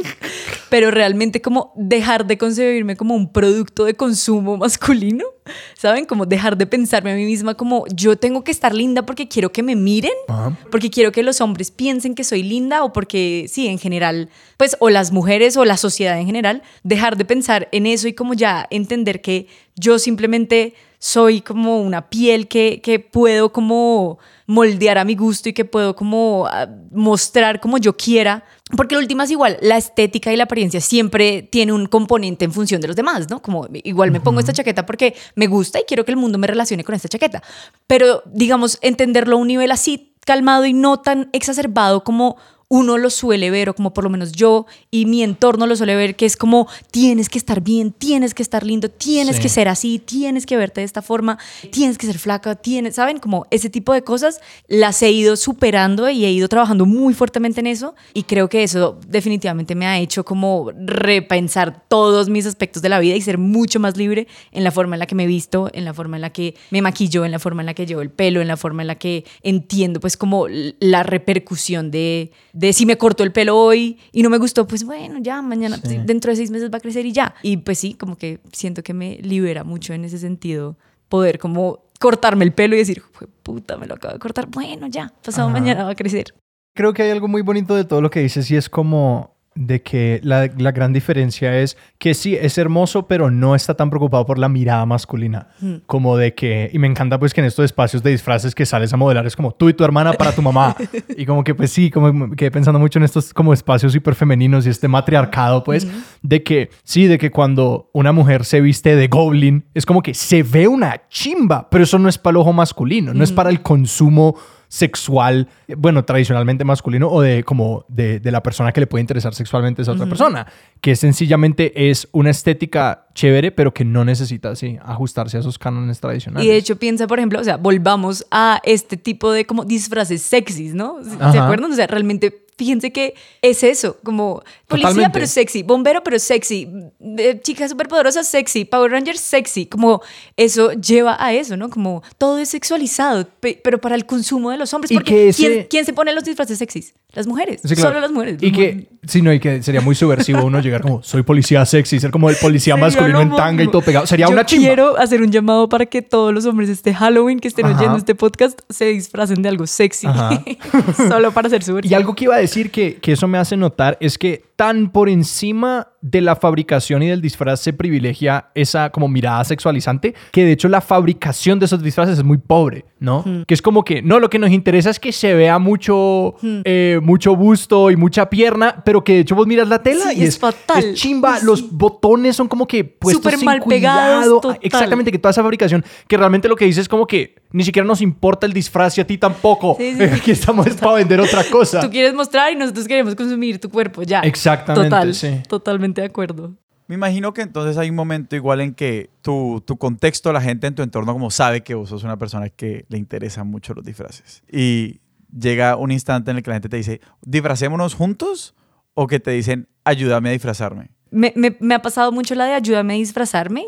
Speaker 1: Pero realmente como dejar de concebirme como un producto de consumo masculino, ¿saben? Como dejar de pensarme a mí misma como yo tengo que estar linda porque quiero que me miren,
Speaker 2: Ajá.
Speaker 1: porque quiero que los hombres piensen que soy linda o porque, sí, en general, pues, o las mujeres o la sociedad en general, dejar de pensar en eso y como ya entender que yo simplemente soy como una piel que, que puedo como moldear a mi gusto y que puedo como ah, mostrar como yo quiera. Porque la última es igual, la estética y la apariencia siempre tiene un componente en función de los demás, ¿no? Como igual me pongo esta chaqueta porque me gusta y quiero que el mundo me relacione con esta chaqueta. Pero digamos, entenderlo a un nivel así calmado y no tan exacerbado como uno lo suele ver, o como por lo menos yo y mi entorno lo suele ver, que es como tienes que estar bien, tienes que estar lindo, tienes
Speaker 2: Sí.
Speaker 1: que ser así, tienes que verte de esta forma, tienes que ser flaca, tienes, ¿saben? Como ese tipo de cosas las he ido superando y he ido trabajando muy fuertemente en eso y creo que eso definitivamente me ha hecho como repensar todos mis aspectos de la vida y ser mucho más libre en la forma en la que me visto, en la forma en la que me maquillo, en la forma en la que llevo el pelo, en la forma en la que entiendo pues como la repercusión de, de si me corto el pelo hoy y no me gustó, pues bueno, ya mañana,
Speaker 2: Sí.
Speaker 1: dentro de seis meses va a crecer y ya. Y pues sí, como que siento que me libera mucho en ese sentido poder como cortarme el pelo y decir, "Jue puta, me lo acabo de cortar, bueno, ya, pasado
Speaker 2: Ajá.
Speaker 1: mañana va a crecer.
Speaker 2: Creo que hay algo muy bonito de todo lo que dices y es como de que la, la gran diferencia es que sí, es hermoso, pero no está tan preocupado por la mirada masculina. Como de que, y me encanta pues que en estos espacios de disfraces que sales a modelar es como tú y tu hermana para tu mamá. y como que pues sí, como me quedé pensando mucho en estos como espacios hiper femeninos y este matriarcado pues, de que sí, de que cuando una mujer se viste de goblin, es como que se ve una chimba, pero eso no es para el ojo masculino, no es para el consumo sexual, bueno, tradicionalmente masculino o de como de, de la persona que le puede interesar sexualmente a esa otra persona, que sencillamente es una estética chévere, pero que no necesita así ajustarse a esos cánones tradicionales.
Speaker 1: Y de hecho piensa, por ejemplo, o sea, volvamos a este tipo de como disfraces sexys, ¿no? ¿Se acuerdan? O sea, realmente fíjense que es eso, como policía
Speaker 2: Totalmente.
Speaker 1: pero sexy, bombero pero sexy, eh, chica superpoderosa sexy, Power Ranger sexy, como eso lleva a eso, ¿no? Como todo es sexualizado, pe- pero para el consumo de los hombres, porque
Speaker 2: que ese-
Speaker 1: ¿quién, quién se pone los disfraces sexys? Las mujeres,
Speaker 2: Sí, claro.
Speaker 1: solo las mujeres.
Speaker 2: Y que, sí, no, y que sería muy subversivo uno llegar como, soy policía sexy, ser como el policía
Speaker 1: Sería
Speaker 2: masculino en tanga y todo pegado. Sería
Speaker 1: Yo
Speaker 2: una chimba.
Speaker 1: quiero hacer un llamado para que todos los hombres este Halloween que estén
Speaker 2: Ajá.
Speaker 1: oyendo este podcast se disfracen de algo sexy. Solo para hacer su
Speaker 2: Y algo que iba a decir que, que eso me hace notar es que tan por encima de la fabricación y del disfraz se privilegia esa como mirada sexualizante, que de hecho la fabricación de esos disfraces es muy pobre, ¿no? Que es como que, no, lo que nos interesa es que se vea mucho, eh, mucho busto y mucha pierna, pero que de hecho vos miras la tela
Speaker 1: Sí,
Speaker 2: y
Speaker 1: es
Speaker 2: es,
Speaker 1: fatal.
Speaker 2: es chimba,
Speaker 1: Sí.
Speaker 2: los botones son como que puestos
Speaker 1: Súper
Speaker 2: sin
Speaker 1: mal pegados,
Speaker 2: cuidado. Exactamente, que toda esa fabricación, que realmente lo que dice es como que ni siquiera nos importa el disfraz y a ti tampoco.
Speaker 1: Sí, sí.
Speaker 2: Aquí estamos es para vender otra cosa.
Speaker 1: Tú quieres mostrar y nosotros queremos consumir tu cuerpo, ya.
Speaker 2: Exactamente,
Speaker 1: Total,
Speaker 2: sí.
Speaker 1: totalmente de acuerdo.
Speaker 3: Me imagino que entonces hay un momento igual en que tu, tu contexto, la gente en tu entorno como sabe que vos sos una persona que le interesan mucho los disfraces. Y llega un instante en el que la gente te dice, disfracémonos juntos o que te dicen, ayúdame a disfrazarme.
Speaker 1: Me, me- me ha pasado mucho la de ayúdame a disfrazarme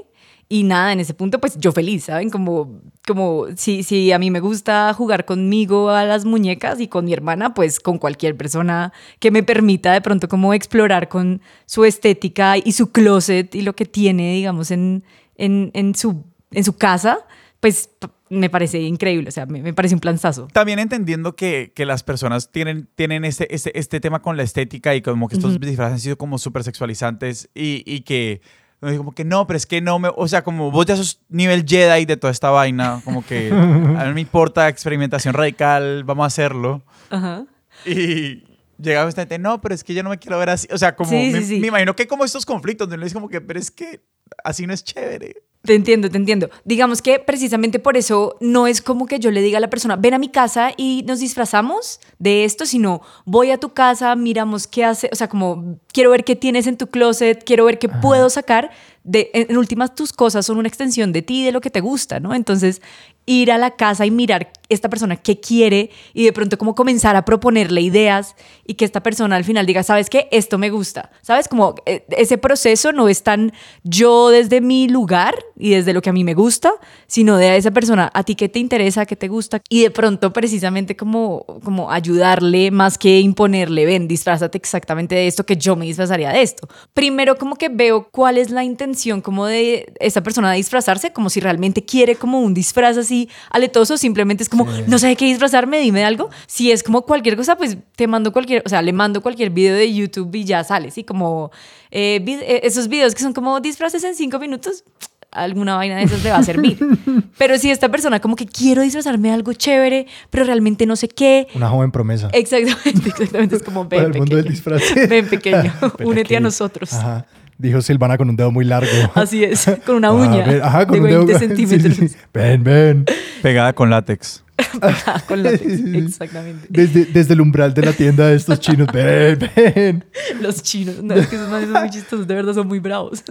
Speaker 1: y nada, en ese punto pues yo feliz, ¿saben? Como, como si, si a mí me gusta jugar conmigo a las muñecas y con mi hermana, pues con cualquier persona que me permita de pronto como explorar con su estética y su closet y lo que tiene, digamos, en, en, en, su, en su casa, pues me parece increíble, o sea, me, me parece un planzazo.
Speaker 3: También entendiendo que, que las personas tienen, tienen este, este, este tema con la estética y como que estos disfraces han sido como súper sexualizantes y, y que dice como que no, pero es que no me, o sea, como vos ya sos nivel Jedi de toda esta vaina, como que a mí no me importa experimentación radical, vamos a hacerlo.
Speaker 1: Ajá.
Speaker 3: Y llega esta gente, no, pero es que yo no me quiero ver así. O sea, como
Speaker 1: Sí,
Speaker 3: me,
Speaker 1: sí, sí.
Speaker 3: me imagino que como estos conflictos, donde dice como que, pero es que así no es chévere.
Speaker 1: Te entiendo, te entiendo. Digamos que precisamente por eso no es como que yo le diga a la persona, ven a mi casa y nos disfrazamos de esto, sino voy a tu casa, miramos qué hace, o sea, como quiero ver qué tienes en tu closet, quiero ver qué puedo sacar. De, en, en últimas, tus cosas son una extensión de ti, de lo que te gusta, ¿no? Entonces, ir a la casa y mirar esta persona qué quiere y de pronto como comenzar a proponerle ideas y que esta persona al final diga, ¿sabes qué? Esto me gusta. ¿Sabes? Como eh, ese proceso no es tan yo desde mi lugar y desde lo que a mí me gusta, sino de a esa persona, a ti qué te interesa, qué te gusta y de pronto precisamente como, como ayudarle más que imponerle, ven, disfrázate exactamente de esto que yo me disfrazaría de esto. Primero como que veo cuál es la intención como de esa persona de disfrazarse, como si realmente quiere como un disfraz así aletoso, simplemente es como, no sé de qué disfrazarme, dime algo. Si es como cualquier cosa, pues te mando cualquier, o sea, le mando cualquier video de YouTube y ya sale, ¿sí? Como eh, eh, esos videos que son como disfraces en cinco minutos, alguna vaina de esas le va a servir. pero si esta persona como que quiero disfrazarme de algo chévere, pero realmente no sé qué.
Speaker 2: Una joven promesa.
Speaker 1: Exactamente, exactamente. Es como,
Speaker 2: Para
Speaker 1: ven
Speaker 2: el mundo del
Speaker 1: pequeño.
Speaker 2: disfraz.
Speaker 1: Ven pequeño, únete a
Speaker 2: aquí.
Speaker 1: nosotros.
Speaker 2: Ajá. Dijo Silvana con un dedo muy largo.
Speaker 1: Así es, con una
Speaker 2: Ah,
Speaker 1: uña
Speaker 2: ven, Ajá, con
Speaker 1: de
Speaker 2: un
Speaker 1: 20
Speaker 2: dedo. sí, sí,
Speaker 1: centímetros.
Speaker 2: sí. Ven, ven.
Speaker 3: Pegada con látex.
Speaker 1: Pegada con látex, exactamente.
Speaker 2: Desde, desde el umbral de la tienda de estos chinos. Ven, ven.
Speaker 1: Los chinos, no, es que esos manes son muy chistosos, de verdad son muy bravos.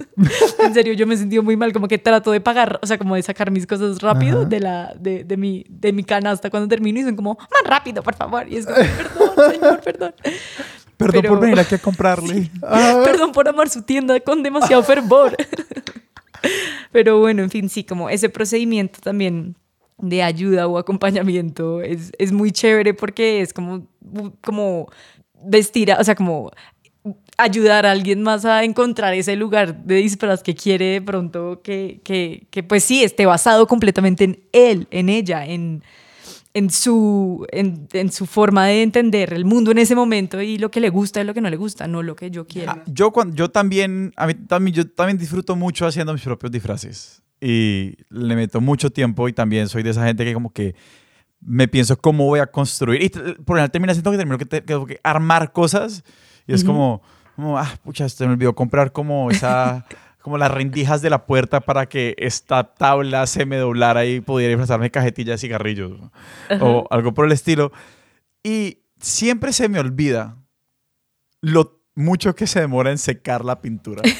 Speaker 1: en serio, yo me he sentido muy mal, como que trato de pagar, o sea, como de sacar mis cosas rápido
Speaker 2: Ajá.
Speaker 1: de, la, de, de, mi, de mi canasta cuando termino y son como, más rápido, por favor. Y es como, perdón, señor, perdón.
Speaker 3: Perdón
Speaker 1: Pero-
Speaker 3: por venir aquí a comprarle.
Speaker 2: Ah,
Speaker 1: Perdón por amar su tienda con demasiado fervor. Pero bueno, en fin, sí, como ese procedimiento también de ayuda o acompañamiento es, es muy chévere porque es como, como vestir, a- o sea, como ayudar a alguien más a encontrar ese lugar de disfraz que quiere de pronto que, que, que pues sí, esté basado completamente en él, en ella, en, en, su, en, en su forma de entender el mundo en ese momento y lo que le gusta y lo que no le gusta, no lo que yo quiero.
Speaker 3: Ah, yo, cuando, yo también, a mí también, yo también disfruto mucho haciendo mis propios disfraces. Y le meto mucho tiempo y también soy de esa gente que como que me pienso cómo voy a construir. Y por lo general termina siendo que termino que, te- que tengo que armar cosas y es como, como, ah, pucha, se me olvidó comprar como esa... como las rendijas de la puerta para que esta tabla se me doblara y pudiera disfrazarme cajetilla de cigarrillos o algo por el estilo. Y siempre se me olvida lo mucho que se demora en secar la pintura.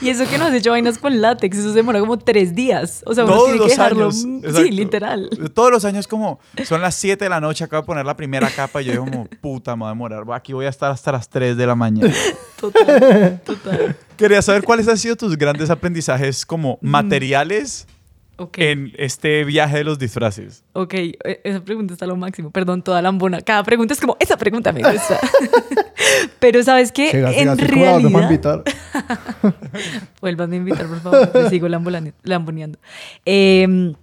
Speaker 1: Y eso que nos has hecho vainas con látex, eso se demora como tres días. O sea, uno
Speaker 3: Todos
Speaker 1: tiene que
Speaker 3: los
Speaker 1: dejarlo.
Speaker 3: años.
Speaker 1: Sí, literal.
Speaker 3: Todos los años como son las 7 de la noche, acabo de poner la primera capa y yo digo como, puta, me voy a demorar. Aquí voy a estar hasta las 3 de la mañana.
Speaker 1: Total, total.
Speaker 3: Quería saber cuáles han sido tus grandes aprendizajes como
Speaker 1: Mm.
Speaker 3: materiales En este viaje de los disfraces.
Speaker 1: ok. e- Esa pregunta está a lo máximo. Perdón, toda lambona. Cada pregunta es como, esa pregunta me gusta. Pero ¿sabes qué?
Speaker 2: siga, siga,
Speaker 1: en
Speaker 2: la vamos a
Speaker 1: realidad...
Speaker 2: invitar.
Speaker 1: Vuelvan a invitar, por favor. Me sigo lamboneando. Eh,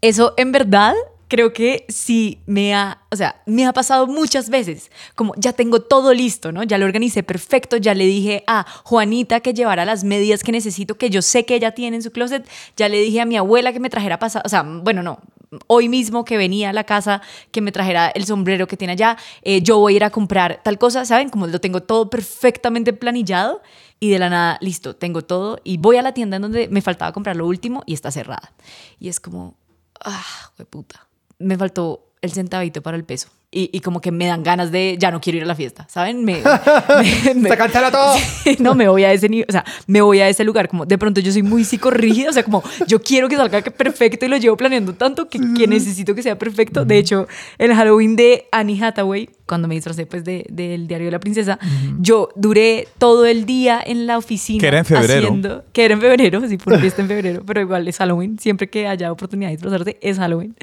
Speaker 1: eso, en verdad, creo que sí me ha, o sea, me ha pasado muchas veces. Como ya tengo todo listo, ¿no? Ya lo organicé perfecto, ya le dije a Juanita que llevara las medidas que necesito, que yo sé que ella tiene en su closet. Ya le dije a mi abuela que me trajera pasado, o sea, bueno, no. Hoy mismo que venía a la casa, que me trajera el sombrero que tiene allá, eh, yo voy a ir a comprar tal cosa, ¿saben? Como lo tengo todo perfectamente planillado y de la nada, listo, tengo todo y voy a la tienda en donde me faltaba comprar lo último y está cerrada. Y es como, ah, puta, me faltó el centavito para el peso. Y, y como que me dan ganas de, ya no quiero ir a la fiesta, ¿saben? Me, me- me-
Speaker 2: ¡Se cancela todo!
Speaker 1: No, me voy a ese nivel, o sea, me voy a ese lugar, como de pronto yo soy muy psicorrígida, o sea, como yo quiero que salga que perfecto y lo llevo planeando tanto que, que necesito que sea perfecto. De hecho, el Halloween de Annie Hathaway, cuando me disfracé pues de- del diario de la princesa, yo duré todo el día en la oficina.
Speaker 3: Que era en febrero.
Speaker 1: haciendo- que era en febrero, sí, fue una fiesta en febrero, pero igual es Halloween, siempre que haya oportunidad de disfrazarte, es Halloween.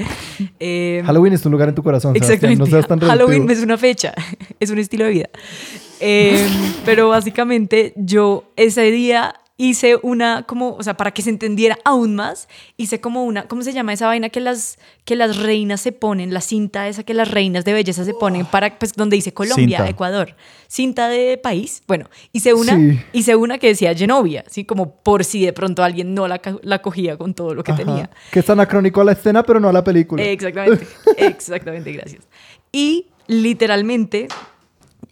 Speaker 1: Eh,
Speaker 2: Halloween es tu lugar en tu corazón, Sebastián.
Speaker 1: Exactamente.
Speaker 2: No seas tan
Speaker 1: Halloween es una fecha, es un estilo de vida. Eh, pero básicamente yo ese día hice una como, o sea, para que se entendiera aún más, hice como una, ¿cómo se llama esa vaina que las, que las reinas se ponen? La cinta esa que las reinas de belleza se ponen para, pues, donde dice Colombia,
Speaker 3: Cinta.
Speaker 1: Ecuador. Cinta de país. Bueno, hice una,
Speaker 2: Sí.
Speaker 1: hice una que decía Genovia, así como por si de pronto alguien no la, la cogía con todo lo que
Speaker 2: Ajá.
Speaker 1: tenía.
Speaker 2: Que es anacrónico a la escena, pero no a la película.
Speaker 1: Exactamente, exactamente, gracias. Y literalmente,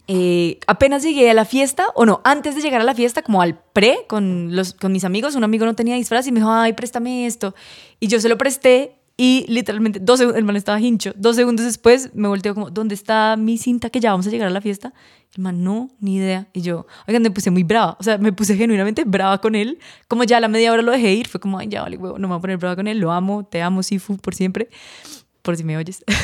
Speaker 1: eh, apenas llegué a la fiesta, o no, antes de llegar a la fiesta, como al pre con, los, con mis amigos, un amigo no tenía disfraz y me dijo, ay, préstame esto. Y yo se lo presté y literalmente, dos segundos, el man estaba hincho. Dos segundos después me volteó como, ¿dónde está mi cinta que ya vamos a llegar a la fiesta? El man, no, ni idea. Y yo, oigan, me puse muy brava. O sea, me puse genuinamente brava con él. Como ya a la media hora lo dejé ir, fue como, ay, ya vale, huevo, no me voy a poner brava con él. Lo amo, te amo, Sifu, por siempre por si me oyes.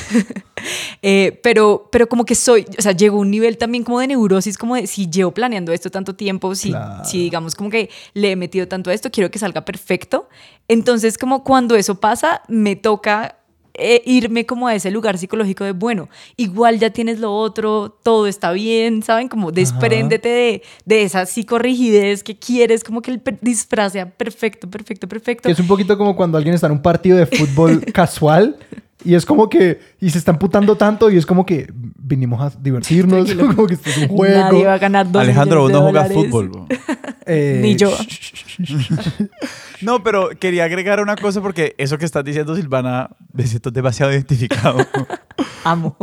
Speaker 1: Eh, pero, pero como que soy, o sea, llego a un nivel también como de neurosis, como de si llevo planeando esto tanto tiempo, si,
Speaker 2: Claro.
Speaker 1: si digamos como que le he metido tanto a esto, quiero que salga perfecto. Entonces como cuando eso pasa, me toca eh, irme como a ese lugar psicológico de, bueno, igual ya tienes lo otro, todo está bien, ¿saben? Como despréndete de, de esa psicorrigidez que quieres, como que el disfraz sea perfecto, perfecto, perfecto.
Speaker 2: Que es un poquito como cuando alguien está en un partido de fútbol casual y es como que... Y se está emputando tanto y es como que vinimos a divertirnos,
Speaker 1: Tranquilo.
Speaker 2: como que esto es un juego.
Speaker 1: Nadie va a ganar dos
Speaker 3: Alejandro, vos no juegas
Speaker 1: dólares.
Speaker 3: fútbol. bro.
Speaker 2: Eh,
Speaker 1: Ni yo.
Speaker 3: No, pero quería agregar una cosa porque eso que estás diciendo, Silvana, me siento demasiado identificado.
Speaker 1: Amo.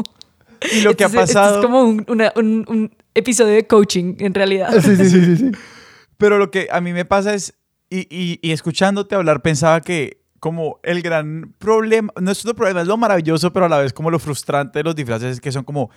Speaker 3: Y lo que ha
Speaker 1: esto
Speaker 3: pasado...
Speaker 1: es como un, una- un- un episodio de coaching, en realidad.
Speaker 2: Sí, sí, sí, sí, sí.
Speaker 3: Pero lo que a mí me pasa es, y, y- y escuchándote hablar, pensaba que como el gran problema, no es un problema, es lo maravilloso, pero a la vez como lo frustrante de los disfraces es que son como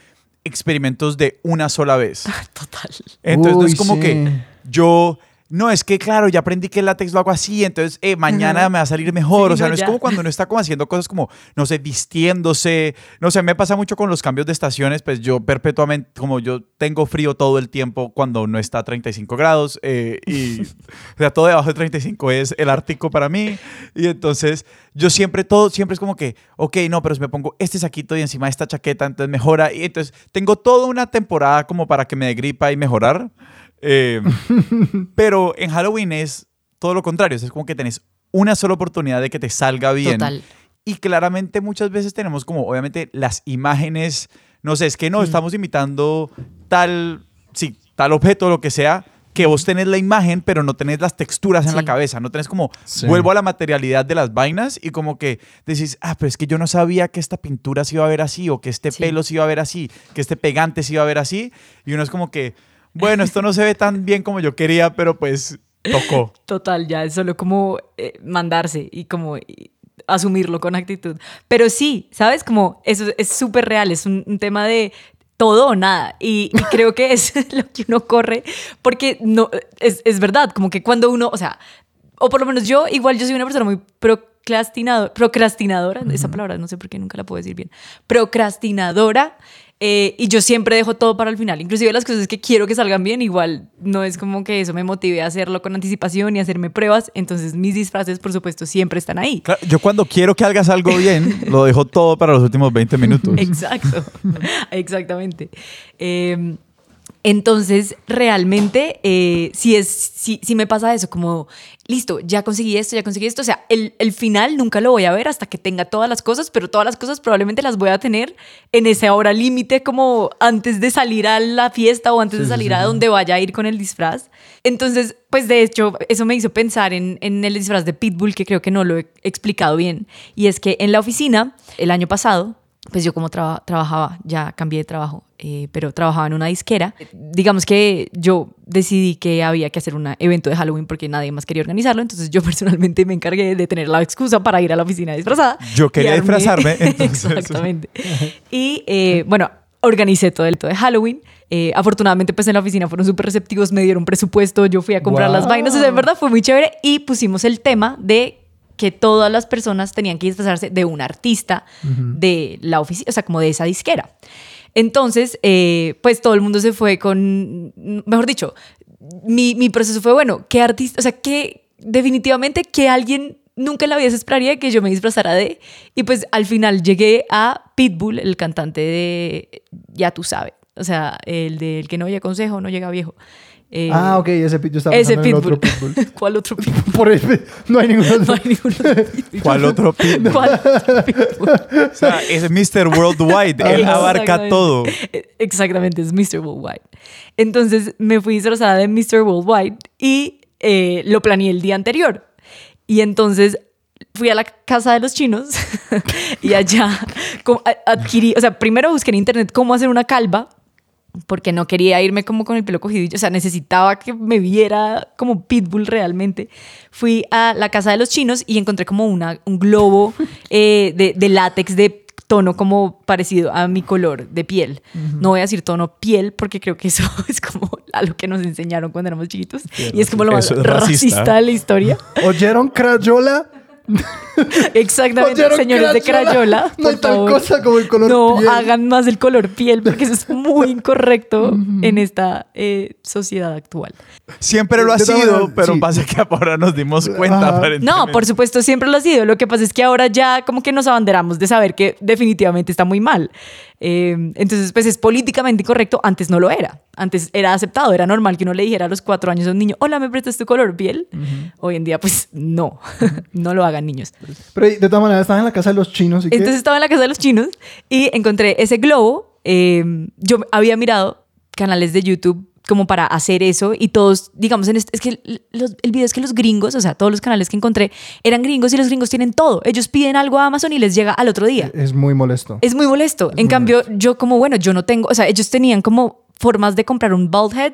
Speaker 3: experimentos de una sola vez.
Speaker 1: Total.
Speaker 3: Entonces no
Speaker 2: Uy,
Speaker 3: es como
Speaker 2: sí.
Speaker 3: que yo, no, es que claro, ya aprendí que el látex lo hago así, entonces eh, mañana me va a salir mejor.
Speaker 1: Sí,
Speaker 3: o sea,
Speaker 1: no,
Speaker 3: es como cuando uno está como haciendo cosas como, no sé, vistiéndose. No sé, me pasa mucho con los cambios de estaciones, pues yo perpetuamente, como yo tengo frío todo el tiempo cuando no está a 35 grados eh, y, o sea, todo debajo de 35 es el ártico para mí. Y entonces yo siempre, todo, siempre es como que, ok, no, pero si me pongo este saquito y encima esta chaqueta, entonces mejora. Y entonces tengo toda una temporada como para que me dé gripa y mejorar. Eh, pero en Halloween es todo lo contrario. Es como que tenés una sola oportunidad de que te salga bien.
Speaker 1: Total.
Speaker 3: Y claramente muchas veces tenemos como, obviamente, las imágenes, no sé, es que no, estamos imitando tal, sí, tal objeto, lo que sea, que vos tenés la imagen, pero no tenés las texturas en la cabeza, no tenés como,
Speaker 2: Sí.
Speaker 3: vuelvo a la materialidad de las vainas y como que decís, ah, pero es que yo no sabía que esta pintura se iba a ver así, o que este
Speaker 1: Sí.
Speaker 3: pelo se iba a ver así, que este pegante se iba a ver así, y uno es como que, bueno, esto no se ve tan bien como yo quería, pero pues tocó.
Speaker 1: Total, ya es solo como eh, mandarse y como eh, asumirlo con actitud. Pero sí, ¿sabes? Como eso es súper real, es un, tema de todo o nada. Y, y creo que es lo que uno corre, porque no, es, es verdad, como que cuando uno, o sea, o por lo menos yo, igual yo soy una persona muy procrastinadora, procrastinadora, esa palabra no sé por qué nunca la puedo decir bien, procrastinadora, eh, y yo siempre dejo todo para el final, inclusive las cosas que quiero que salgan bien, igual no es como que eso me motive a hacerlo con anticipación y hacerme pruebas, entonces mis disfraces por supuesto siempre están ahí.
Speaker 3: Claro, yo cuando quiero que hagas algo bien, lo dejo todo para los últimos 20 minutos.
Speaker 1: Exacto, exactamente. Eh, entonces, realmente, eh, si es, si, si me pasa eso, como, listo, ya conseguí esto, ya conseguí esto, o sea, el, el final nunca lo voy a ver hasta que tenga todas las cosas, pero todas las cosas probablemente las voy a tener en esa hora límite, como antes de salir a la fiesta o antes de salir a donde vaya a ir con el disfraz. Entonces, pues de hecho, eso me hizo pensar en, en el disfraz de Pitbull, que creo que no lo he explicado bien, y es que en la oficina, el año pasado, pues yo como traba- trabajaba, ya cambié de trabajo, eh, pero trabajaba en una disquera. Digamos que yo decidí que había que hacer un evento de Halloween porque nadie más quería organizarlo, entonces yo personalmente me encargué de tener la excusa para ir a la oficina disfrazada.
Speaker 3: Yo quería
Speaker 1: armé-
Speaker 3: disfrazarme, entonces-
Speaker 1: Exactamente. Y eh, bueno, organicé todo el evento de Halloween. Eh, afortunadamente, pues en la oficina fueron súper receptivos, me dieron presupuesto, yo fui a comprar las vainas, o sea, en verdad fue muy chévere y pusimos el tema de que todas las personas tenían que disfrazarse de un artista de la oficina, o sea, como de esa disquera. Entonces, eh, pues todo el mundo se fue con, mejor dicho, mi, proceso fue, bueno, ¿qué artista, o sea, que definitivamente que alguien nunca en la vida se esperaría que yo me disfrazara de, y pues al final llegué a Pitbull, el cantante de, ya tú sabes, o sea, el del que no oye consejo, no llega viejo. Eh,
Speaker 2: Ah, ok, ese pit yo estaba
Speaker 1: ese
Speaker 2: pensando en
Speaker 1: Pitbull.
Speaker 2: otro pitbull.
Speaker 1: ¿Cuál otro Pitbull?
Speaker 2: Por el- no hay ningún
Speaker 1: No
Speaker 2: otro.
Speaker 1: hay Pitbull.
Speaker 3: ¿Cuál otro pitbull?
Speaker 1: ¿Cuál otro Pitbull?
Speaker 3: O sea, es Mr. Worldwide. Él abarca todo.
Speaker 1: Exactamente, es Mr. Worldwide. Entonces me fui disfrazada de Mr. Worldwide y eh, lo planeé el día anterior. Y entonces fui a la casa de los chinos y allá adquirí, o sea, primero busqué en internet cómo hacer una calva porque no quería irme como con el pelo cogido, o sea, necesitaba que me viera como pitbull realmente. Fui a la casa de los chinos y encontré como una, un globo eh, de, de látex de tono como parecido a mi color de piel. No voy a decir tono piel porque creo que eso es como a lo que nos enseñaron cuando éramos chiquitos y es como lo más racista.
Speaker 3: racista.
Speaker 1: de la historia.
Speaker 2: ¿Oyeron Crayola?
Speaker 1: Exactamente,
Speaker 2: ¿Oyeron
Speaker 1: señores de Crayola.
Speaker 2: No hay
Speaker 1: por
Speaker 2: tal cosa como el color
Speaker 1: no
Speaker 2: piel.
Speaker 1: hagan más el color piel porque eso es muy incorrecto en esta eh, sociedad actual.
Speaker 3: Siempre lo ha sido, pero
Speaker 2: sí.
Speaker 3: pasa que ahora nos dimos cuenta.
Speaker 1: No, por supuesto, siempre lo ha sido. Lo que pasa es que ahora ya como que nos abanderamos de saber que definitivamente está muy mal. Eh, entonces, pues es políticamente incorrecto. Antes no lo era. Antes era aceptado, era normal que uno le dijera a los cuatro años a un niño, hola, ¿me prestas tu color piel? Hoy en día, pues no, no lo hagan niños.
Speaker 2: Pero de todas maneras, estaban en la casa de los chinos. ¿y qué?
Speaker 1: Entonces estaba en la casa de los chinos y encontré ese globo. Eh, yo había mirado canales de YouTube como para hacer eso y todos, digamos, en este, es que los- el video es que los gringos, o sea, todos los canales que encontré eran gringos y los gringos tienen todo. Ellos piden algo a Amazon y les llega al otro día.
Speaker 2: Es muy molesto.
Speaker 1: Es muy molesto. en cambio, yo como, bueno, yo no tengo, o sea, ellos tenían como formas de comprar un bald head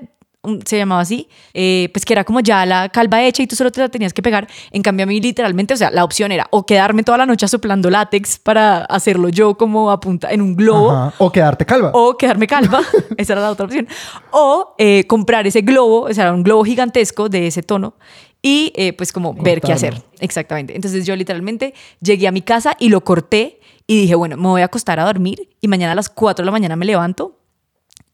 Speaker 1: se llamaba así, eh, pues que era como ya la calva hecha y tú solo te la tenías que pegar. En cambio a mí literalmente, o sea, la opción era o quedarme toda la noche soplando látex para hacerlo yo como a punta en un globo.
Speaker 2: Ajá. O quedarte calva.
Speaker 1: O quedarme calva, esa era la otra opción. O eh, comprar ese globo, o sea, un globo gigantesco de ese tono y eh, pues como ver qué hacer. Exactamente. Entonces yo literalmente llegué a mi casa y lo corté y dije, bueno, me voy a acostar a dormir y mañana a las 4 de la mañana me levanto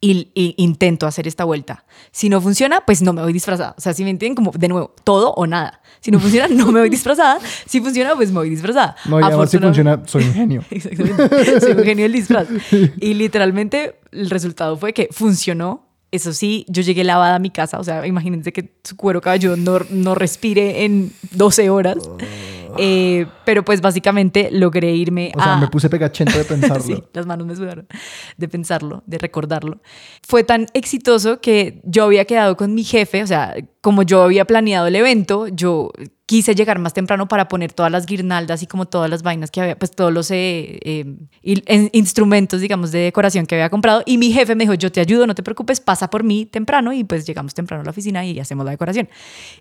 Speaker 1: y, y intento hacer esta vuelta. Si no funciona, pues no me voy disfrazada. O sea, si me entienden, como de nuevo, todo o nada. Si no funciona, no me voy disfrazada. Si funciona, pues me voy disfrazada.
Speaker 2: No, y además si
Speaker 1: Afortunadamente-
Speaker 2: funciona, soy un genio.
Speaker 1: Exactamente. Soy un genio del disfraz. Y literalmente el resultado fue que funcionó. Eso sí, yo llegué lavada a mi casa. O sea, imagínense que su cuero cabelludo no, no respire en 12 horas. Eh, pero pues básicamente logré irme
Speaker 2: O sea,
Speaker 1: a...
Speaker 2: me puse pegachento de pensarlo.
Speaker 1: Sí, las manos me sudaron de pensarlo, de recordarlo. Fue tan exitoso que yo había quedado con mi jefe, o sea, como yo había planeado el evento, yo quise llegar más temprano para poner todas las guirnaldas y como todas las vainas que había, pues todos los eh, eh, instrumentos, digamos, de decoración que había comprado. Y mi jefe me dijo, yo te ayudo, no te preocupes, pasa por mí temprano y pues llegamos temprano a la oficina y hacemos la decoración.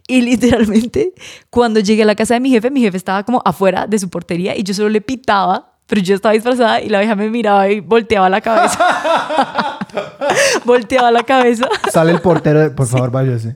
Speaker 1: Y literalmente, cuando llegué a la casa de mi jefe, mi jefe estaba como afuera de su portería y yo solo le pitaba pero yo estaba disfrazada y la vieja me miraba y volteaba la cabeza. volteaba la cabeza.
Speaker 2: Sale el portero, de, por favor, váyase.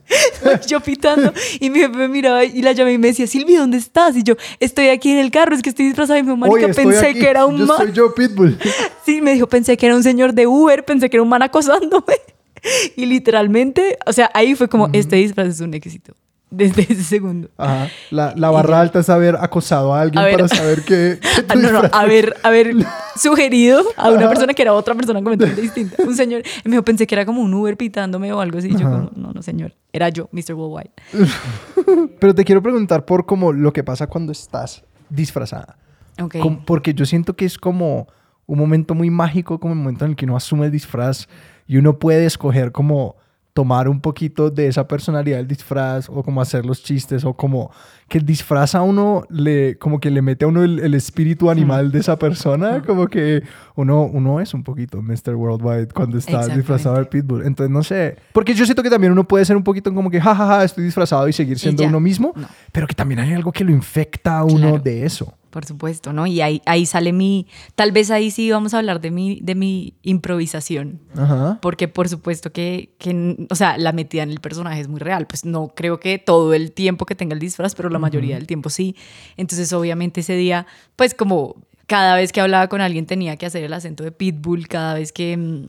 Speaker 1: yo pitando. Y mi jefe me miraba y la llamé y me decía, Silvia, ¿dónde estás? Y yo, estoy aquí en el carro, es que estoy disfrazada. Y mi mamá, pensé
Speaker 2: aquí.
Speaker 1: que era un
Speaker 2: Yo
Speaker 1: man.
Speaker 2: soy yo, Pitbull.
Speaker 1: Sí, me dijo, pensé que era un señor de Uber, pensé que era un man acosándome. Y literalmente, o sea, ahí fue como, este disfraz es un éxito. Desde ese segundo.
Speaker 2: Ajá. La, la barra alta es haber acosado a alguien
Speaker 1: A ver.
Speaker 2: para saber que,
Speaker 1: Ah, no, no, haber, haber sugerido a una persona que era otra persona completamente distinta. Un señor, me dijo, pensé que era como un Uber pitándome o algo así. Y yo, como, no, no, señor, era yo, Mr. Worldwide.
Speaker 2: Pero te quiero preguntar por como lo que pasa cuando estás disfrazada.
Speaker 1: Ok.
Speaker 2: Com- porque yo siento que es como un momento muy mágico, como el momento en el que uno asume el disfraz y uno puede escoger como tomar un poquito de esa personalidad del disfraz o como hacer los chistes o como que el disfraz a uno le como que le mete a uno el, el espíritu animal de esa persona como que uno uno es un poquito Mr. Worldwide cuando está disfrazado de Pitbull entonces no sé porque yo siento que también uno puede ser un poquito como que jajaja ja, ja, estoy disfrazado y seguir siendo uno mismo
Speaker 1: No.
Speaker 2: pero que también hay algo que lo infecta a uno
Speaker 1: Claro.
Speaker 2: de eso
Speaker 1: Por supuesto, ¿no? Y ahí, ahí sale mi, tal vez ahí sí vamos a hablar de mi, de mi improvisación.
Speaker 2: Ajá.
Speaker 1: Porque por supuesto que, que, o sea, la metida en el personaje es muy real. Pues no creo que todo el tiempo que tenga el disfraz, pero la mayoría del tiempo sí. Entonces, obviamente ese día, pues como cada vez que hablaba con alguien tenía que hacer el acento de Pitbull, cada vez que... mm,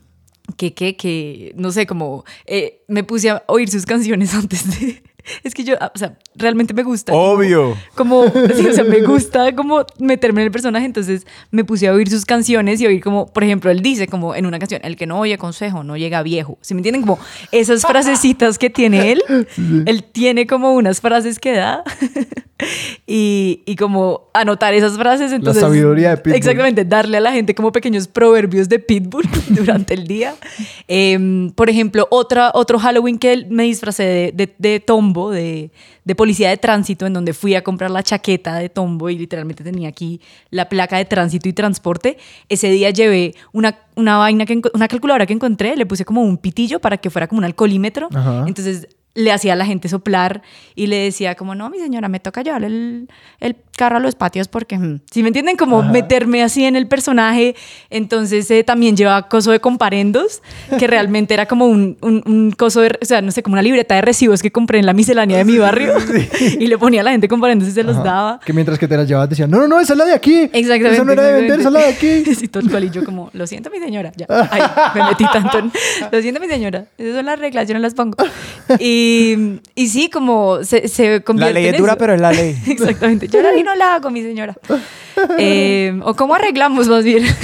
Speaker 1: Que, que, que, no sé, como eh, me puse a oír sus canciones antes de... Es que yo, o sea, realmente me gusta. como-
Speaker 3: Obvio.
Speaker 1: como, sí, o sea, me gusta como meterme en el personaje, entonces me puse a oír sus canciones y oír como, por ejemplo, él dice como en una canción, el que no oye consejo no llega viejo, ¿se me entienden? Como esas frasecitas que tiene él, él tiene como unas frases que da y, y como anotar esas frases, entonces...
Speaker 2: sabiduría de Pitbull.
Speaker 1: Exactamente, darle a la gente como pequeños proverbios de Pitbull durante el día. Em, por ejemplo, otra, otro Halloween que me disfracé de, de, de Tombo, de, de policía de tránsito, en donde fui a comprar la chaqueta de Tombo y literalmente tenía aquí la placa de tránsito y transporte. Ese día llevé una, una vaina, que, una calculadora que encontré, le puse como un pitillo para que fuera como un alcoholímetro.
Speaker 2: Ajá.
Speaker 1: Entonces le hacía a la gente soplar y le decía como, no, mi señora, me toca llevar el, el carro a los patios porque, si me entienden, como
Speaker 2: Ajá.
Speaker 1: meterme así en el personaje. Entonces eh, también llevaba coso de comparendos, que realmente era como un, un, un coso de, o sea, no sé, como una libreta de recibos que compré en la miscelánea de mi barrio y le ponía a la gente comparendos y se los
Speaker 2: Ajá.
Speaker 1: daba.
Speaker 2: Que mientras que te las llevabas decían, no, no, no, esa es la de aquí.
Speaker 1: Exactamente.
Speaker 2: Esa no era de vender, esa es la de aquí.
Speaker 1: Sí, tal cual. Y yo como, lo siento, mi señora. Ya. Ay, me metí tanto en... Lo siento, mi señora. Esas son las reglas, yo no las pongo. Y, y sí, como se, se
Speaker 3: La
Speaker 1: convierte
Speaker 3: ley
Speaker 1: en
Speaker 3: es dura, pero es la ley.
Speaker 1: Exactamente. Yo la ley no la hago, mi señora. Eh, o cómo arreglamos más bien.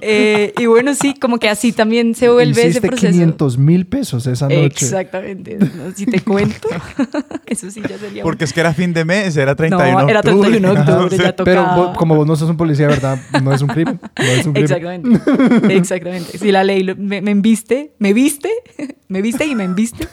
Speaker 1: Eh, y bueno, sí, como que así también se vuelve ese
Speaker 2: Hiciste
Speaker 1: proceso.
Speaker 2: 500 mil pesos esa noche.
Speaker 1: Exactamente. No, si te cuento, eso sí ya sería... un-
Speaker 3: Porque es que era fin de mes, era 31
Speaker 1: No, era
Speaker 3: octubre.
Speaker 1: 31 de octubre, ya
Speaker 2: Pero
Speaker 1: tocaba.
Speaker 2: vos- como vos no sos un policía, ¿verdad? No es un crimen. No es un crimen.
Speaker 1: Exactamente. Exactamente. Si la ley me, me embiste, me viste, me viste y me embiste,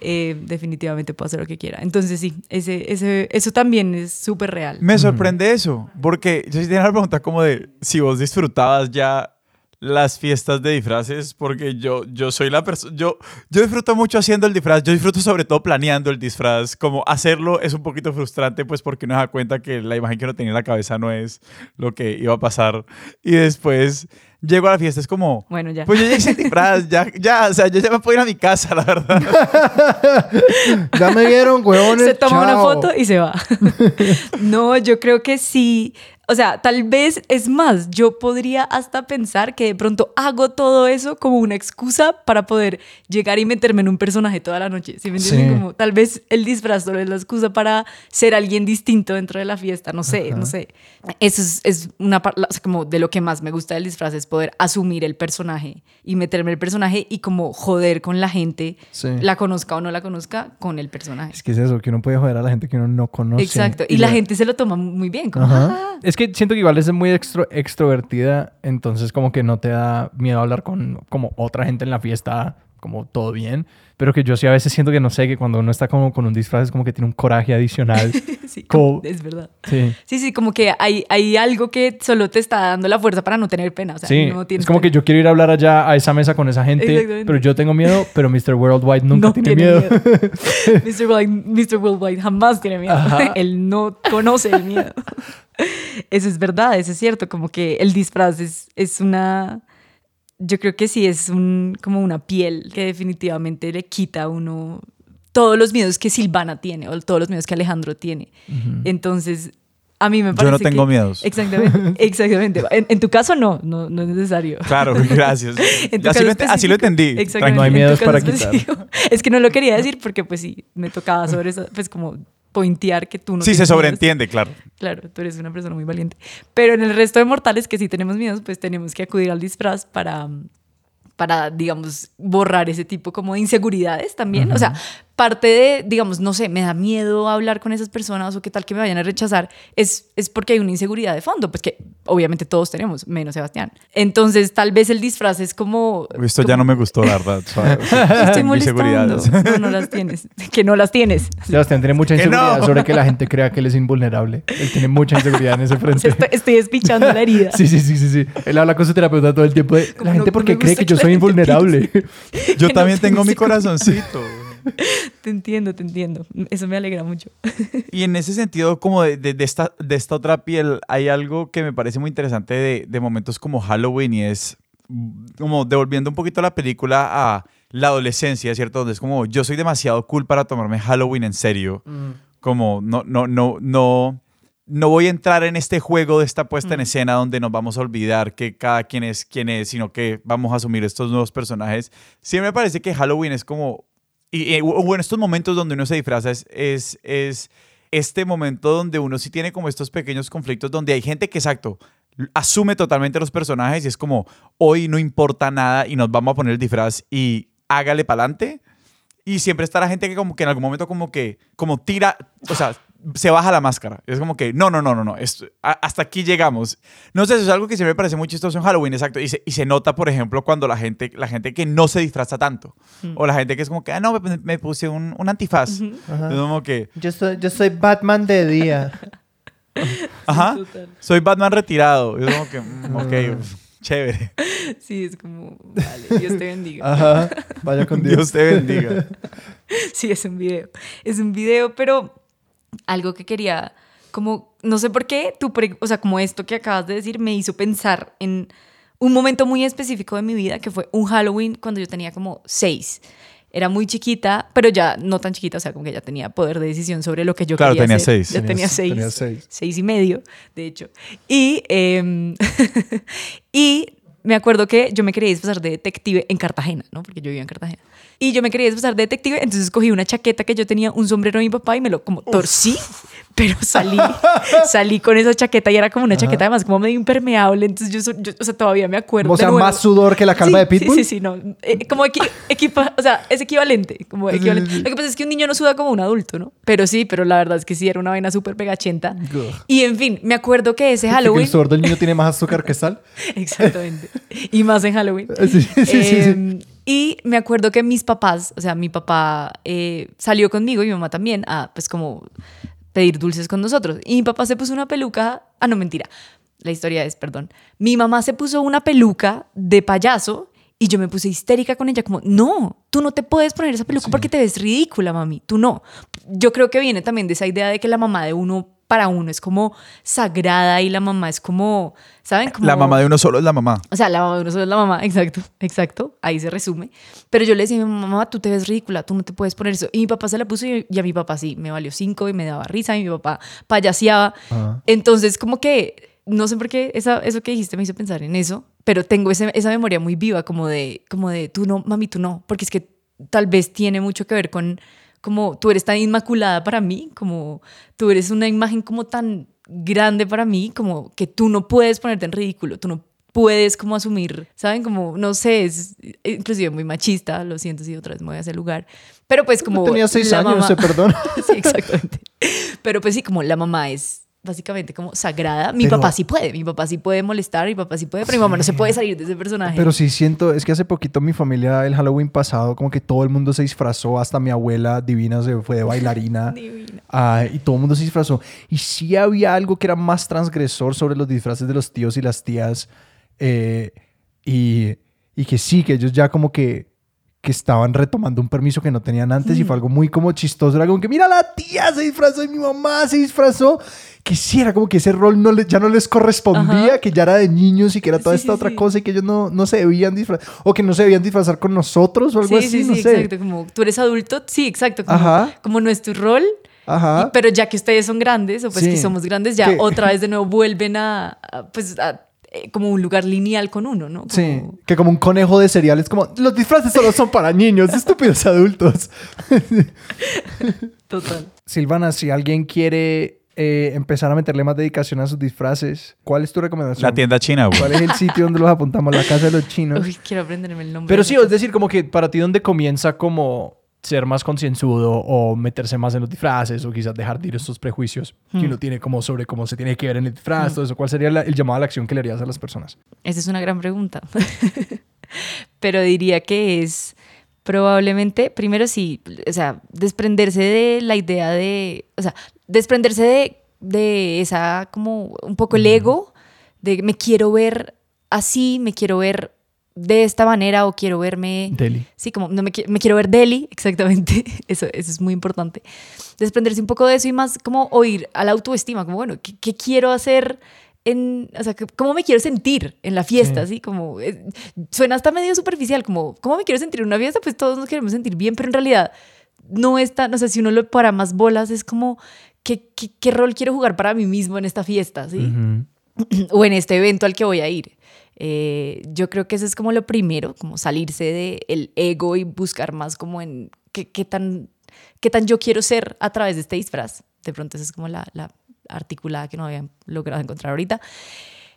Speaker 1: eh, definitivamente puedo hacer lo que quiera. Entonces sí, ese, ese, eso también es súper real.
Speaker 3: Me sorprende eso, porque yo sí tenía la pregunta como de si vos disfrutabas ya las fiestas de disfraces porque yo, yo soy la persona, yo, yo disfruto mucho haciendo el disfraz, yo disfruto sobre todo planeando el disfraz, como hacerlo es un poquito frustrante pues porque uno se da cuenta que la imagen que uno tenía en la cabeza no es lo que iba a pasar y después llego a la fiesta, es como,
Speaker 1: Bueno, ya.
Speaker 3: pues yo ya hice disfraz, ya, ya, o sea, yo ya me puedo ir a mi casa, la verdad.
Speaker 2: Ya me vieron, huevones.
Speaker 1: se toma una
Speaker 2: chao.
Speaker 1: foto y se va. no, yo creo que sí. O sea, tal vez es más, yo podría hasta pensar que de pronto hago todo eso como una excusa para poder llegar y meterme en un personaje toda la noche. ¿Sí me entienden?
Speaker 2: Sí.
Speaker 1: Como tal vez el disfraz solo es la excusa para ser alguien distinto dentro de la fiesta. No sé, no sé. Eso es, es una parte, o sea, como de lo que más me gusta del disfraz es poder asumir el personaje y meterme en el personaje y como joder con la gente,
Speaker 2: Sí.
Speaker 1: la conozca o no la conozca, con el personaje.
Speaker 2: Es que es eso, que uno puede joder a la gente que uno no conoce.
Speaker 1: Exacto. Y, la gente se lo toma muy bien. Como,
Speaker 2: Ajá.
Speaker 1: "Ah".
Speaker 2: Es que siento que igual es muy extro- extrovertida, entonces como que no te da miedo hablar con como otra gente en la fiesta, como todo bien, pero que yo sí a veces siento que no sé, que cuando uno está como con un disfraz es como que tiene un coraje adicional.
Speaker 1: Sí,
Speaker 2: como-
Speaker 1: es verdad.
Speaker 2: sí.
Speaker 1: Sí, sí, como que hay, hay algo que solo te está dando la fuerza para no tener pena. O sea,
Speaker 2: Sí,
Speaker 1: no
Speaker 2: es como que
Speaker 1: pena.
Speaker 2: yo quiero ir a hablar allá a esa mesa con esa gente, pero yo tengo miedo, pero Mr. Worldwide nunca
Speaker 1: No
Speaker 2: tiene,
Speaker 1: tiene
Speaker 2: miedo.
Speaker 1: Mr. Worldwide, Mr. Worldwide jamás tiene miedo.
Speaker 2: Ajá.
Speaker 1: Él no conoce el miedo. Eso es verdad, eso es cierto. Como que el disfraz es, es una. Yo creo que sí es un, como una piel que definitivamente le quita a uno todos los miedos que Silvana tiene o todos los miedos que Alejandro tiene. Entonces, a mí me
Speaker 3: Yo
Speaker 1: parece
Speaker 3: no tengo
Speaker 1: que-
Speaker 3: miedos.
Speaker 1: Exactamente, exactamente. En, en tu caso no, no, no es necesario.
Speaker 3: Claro, gracias. Así, lo, así lo entendí.
Speaker 1: Exactamente.
Speaker 2: No hay miedos para quitar.
Speaker 1: Es que no lo quería decir porque pues sí, me tocaba sobre eso, pues como pointear que tú no
Speaker 3: Sí, se
Speaker 1: miedos.
Speaker 3: sobreentiende, claro.
Speaker 1: Claro, tú eres una persona muy valiente. Pero en el resto de mortales que sí tenemos miedos, pues tenemos que acudir al disfraz para, para digamos, borrar ese tipo como de inseguridades también. O sea, parte de, digamos, no sé, me da miedo hablar con esas personas o qué tal que me vayan a rechazar, es, es porque hay una inseguridad de fondo, pues que obviamente todos tenemos, menos Sebastián. Entonces, tal vez el disfraz es como...
Speaker 3: Esto ya no me gustó, la verdad.
Speaker 1: Estoy molestando. No, no las tienes. Que no las tienes.
Speaker 2: Sebastián tiene mucha
Speaker 3: Que
Speaker 2: inseguridad
Speaker 3: no.
Speaker 2: sobre que la gente crea que él es invulnerable. Él tiene mucha inseguridad en ese
Speaker 1: O sea,
Speaker 2: frente.
Speaker 1: estoy, estoy despichando la herida.
Speaker 2: Sí, sí, sí, sí, sí. Él habla con su terapeuta todo el tiempo de la gente
Speaker 1: no
Speaker 2: porque cree que yo soy invulnerable.
Speaker 3: Yo también tengo mi corazoncito.
Speaker 1: Te entiendo, te entiendo. Eso me alegra mucho.
Speaker 3: Y en ese sentido, como de, de- de esta, de esta otra piel, hay algo que me parece muy interesante de, de momentos como Halloween y es mm, como devolviendo un poquito la película a la adolescencia, ¿cierto? Donde es como yo soy demasiado cool para tomarme Halloween en serio. Como no, no, no, no, no voy a entrar en este juego de esta puesta en escena donde nos vamos a olvidar que cada quien es quien es, sino que vamos a asumir estos nuevos personajes. Siempre me parece que Halloween es como y, y, o en estos momentos donde uno se disfraza es, es, es este momento donde uno sí tiene como estos pequeños conflictos donde hay gente que, exacto, asume totalmente los personajes y es como, hoy no importa nada y nos vamos a poner el disfraz y hágale para adelante. Y siempre está la gente que como que en algún momento como que, como tira, o sea, se baja la máscara. Es como que, no, no, no, no, no, esto- a- hasta aquí llegamos. No sé, eso es algo que siempre me parece muy chistoso en Halloween, exacto. Y se, y se nota, por ejemplo, cuando la gente, la gente que no se disfraza tanto. O la gente que es como que, ah, no, me, me puse un, un antifaz.
Speaker 2: Ajá.
Speaker 3: Es como que,
Speaker 2: Yo soy, yo soy Batman de día.
Speaker 3: ajá,
Speaker 1: Total.
Speaker 3: soy Batman retirado. Es como que, mm, ok, uf, chévere.
Speaker 1: Sí, es como, vale, Dios te bendiga.
Speaker 2: Ajá. Vaya con Dios.
Speaker 3: Dios te bendiga.
Speaker 1: Sí, es un video. Es un video, pero algo que quería, como, no sé por qué, tu pre- o sea, como esto que acabas de decir me hizo pensar en un momento muy específico de mi vida, que fue un Halloween cuando yo tenía como seis. Era muy chiquita, pero ya no tan chiquita, o sea, como que ya tenía poder de decisión sobre lo que yo
Speaker 3: Claro,
Speaker 1: quería
Speaker 3: tenía
Speaker 1: hacer.
Speaker 3: seis.
Speaker 1: Ya tenía seis.
Speaker 2: tenías seis.
Speaker 1: seis y medio, de hecho. Y, em, y me acuerdo que yo me quería disfrazar de detective en Cartagena, ¿no? Porque yo vivía en Cartagena. Y yo me quería disfrazar de detective, entonces cogí una chaqueta que yo tenía, un sombrero de mi papá y me lo como torcí, pero salí, salí con esa chaqueta y era como una chaqueta además como medio impermeable, entonces yo, o sea, todavía me acuerdo.
Speaker 2: O sea,
Speaker 1: nuevo.
Speaker 2: más sudor que la calva
Speaker 1: Sí,
Speaker 2: de Pitbull.
Speaker 1: Sí, sí, sí, no. Eh, como equi- equipa, o sea, es equivalente, como. Lo que pasa es que un niño no suda como un adulto, ¿no? Pero sí, pero la verdad es que sí, era una vaina súper pegachenta.
Speaker 2: Ugh.
Speaker 1: Y en fin, me acuerdo que ese
Speaker 2: Que
Speaker 1: Halloween...
Speaker 2: El sudor del niño tiene más azúcar que sal.
Speaker 1: Exactamente. Y más en Halloween.
Speaker 2: Sí, sí, sí, sí, sí.
Speaker 1: Em, Y me acuerdo que mis papás, o sea, mi papá eh, salió conmigo y mi mamá también a, pues como, pedir dulces con nosotros. Y mi papá se puso una peluca, ah, no, mentira. la historia es, perdón, mi mamá se puso una peluca de payaso y yo me puse histérica con ella, como, no, tú no te puedes poner esa peluca porque te ves ridícula, mami, tú no. Yo creo que viene también de esa idea de que la mamá de uno, para uno, es como sagrada y la mamá es como, ¿saben? Como,
Speaker 3: La mamá de uno solo es la mamá.
Speaker 1: o sea, la mamá de uno solo es la mamá, exacto, exacto, ahí se resume. Pero yo le decía a mi mamá, tú te ves ridícula, tú no te puedes poner eso. Y mi papá se la puso y, y a mi papá sí, me valió cinco y me daba risa y mi papá payaseaba. Entonces, como que, no sé por qué esa, eso que dijiste me hizo pensar en eso, pero tengo ese- esa memoria muy viva, como de, como de, tú no, mami, tú no, porque es que tal vez tiene mucho que ver con, como tú eres tan inmaculada para mí, como tú eres una imagen como tan grande para mí, como que tú no puedes ponerte en ridículo, tú no puedes como asumir, ¿saben? Como, no sé, es inclusive muy machista, lo siento si otra vez me voy a ese lugar, pero pues como...
Speaker 2: Tenía seis
Speaker 1: la
Speaker 2: años,
Speaker 1: mamá-
Speaker 2: se perdona.
Speaker 1: sí, exactamente. Pero pues sí, como la mamá es básicamente como sagrada. Mi
Speaker 2: Pero-
Speaker 1: papá sí puede, mi papá sí puede molestar, mi papá sí puede, pero mi mamá no se puede salir de ese personaje.
Speaker 2: Pero sí siento, es que hace poquito mi familia, el Halloween pasado, como que todo el mundo se disfrazó, hasta mi abuela divina se fue de bailarina.
Speaker 1: Divina.
Speaker 2: Ah, y todo el mundo se disfrazó. Y sí había algo que era más transgresor sobre los disfraces de los tíos y las tías. eh, y, y que sí, que ellos ya como que, que estaban retomando un permiso que no tenían antes y fue algo muy como chistoso. Era como que, mira, la tía se disfrazó y mi mamá se disfrazó. Que sí, era como que ese rol no le- ya no les correspondía,
Speaker 1: Ajá.
Speaker 2: que ya era de niños y que era toda
Speaker 1: Sí,
Speaker 2: esta
Speaker 1: sí,
Speaker 2: otra cosa y que ellos no, no se debían disfrazar. O que no se debían disfrazar con nosotros o algo
Speaker 1: sí,
Speaker 2: así,
Speaker 1: sí,
Speaker 2: no
Speaker 1: sí,
Speaker 2: sé.
Speaker 1: exacto. Como tú eres adulto, sí, exacto. Como,
Speaker 2: Ajá.
Speaker 1: como no es tu rol.
Speaker 2: Ajá.
Speaker 1: y- pero ya que ustedes son grandes, o pues
Speaker 2: Sí.
Speaker 1: que somos grandes, ya otra vez de nuevo vuelven a, a, pues, a, eh, como un lugar lineal con uno, ¿no? Como-
Speaker 2: Sí, que como un conejo de cereales, como los disfraces solo son para niños, estúpidos adultos.
Speaker 1: Total.
Speaker 2: Silvana, si alguien quiere eh, empezar a meterle más dedicación a sus disfraces, ¿cuál es tu recomendación?
Speaker 3: La tienda china, güey.
Speaker 2: ¿Cuál es el sitio donde los apuntamos? La casa de los chinos.
Speaker 1: Uy, quiero aprenderme el nombre.
Speaker 2: Pero sí, es decir, como que para ti, ¿dónde comienza como ser más concienzudo o meterse más en los disfraces o quizás dejar de ir estos prejuicios que
Speaker 1: Hmm.
Speaker 2: uno tiene como sobre cómo se tiene que ver en el disfraz, todo eso? ¿Cuál sería la- el llamado a la acción que le harías a las personas?
Speaker 1: Esa es una gran pregunta. Pero diría que es probablemente, primero sí, o sea, desprenderse de la idea de, o sea, desprenderse de, de esa, como un poco el ego, de me quiero ver así, me quiero ver de esta manera o quiero verme...
Speaker 2: Deli.
Speaker 1: Sí, como no me, me quiero ver deli, exactamente. Eso, eso es muy importante. Desprenderse un poco de eso y más como oír a la autoestima, como bueno, ¿qué, qué quiero hacer? En, o sea, ¿cómo me quiero sentir en la fiesta?
Speaker 2: Sí.
Speaker 1: Como, eh, suena hasta medio superficial, como, ¿cómo me quiero sentir en una fiesta? Pues todos nos queremos sentir bien, pero en realidad no es tan, o sea, si uno lo para más bolas, es como, ¿qué, qué, qué rol quiero jugar para mí mismo en esta fiesta? ¿sí? O en este evento al que voy a ir. Eh, yo creo que eso es como lo primero, como salirse del ego y buscar más como en qué, tan, qué tan yo quiero ser a través de este disfraz. De pronto esa es como la, la articulada que no había logrado encontrar ahorita.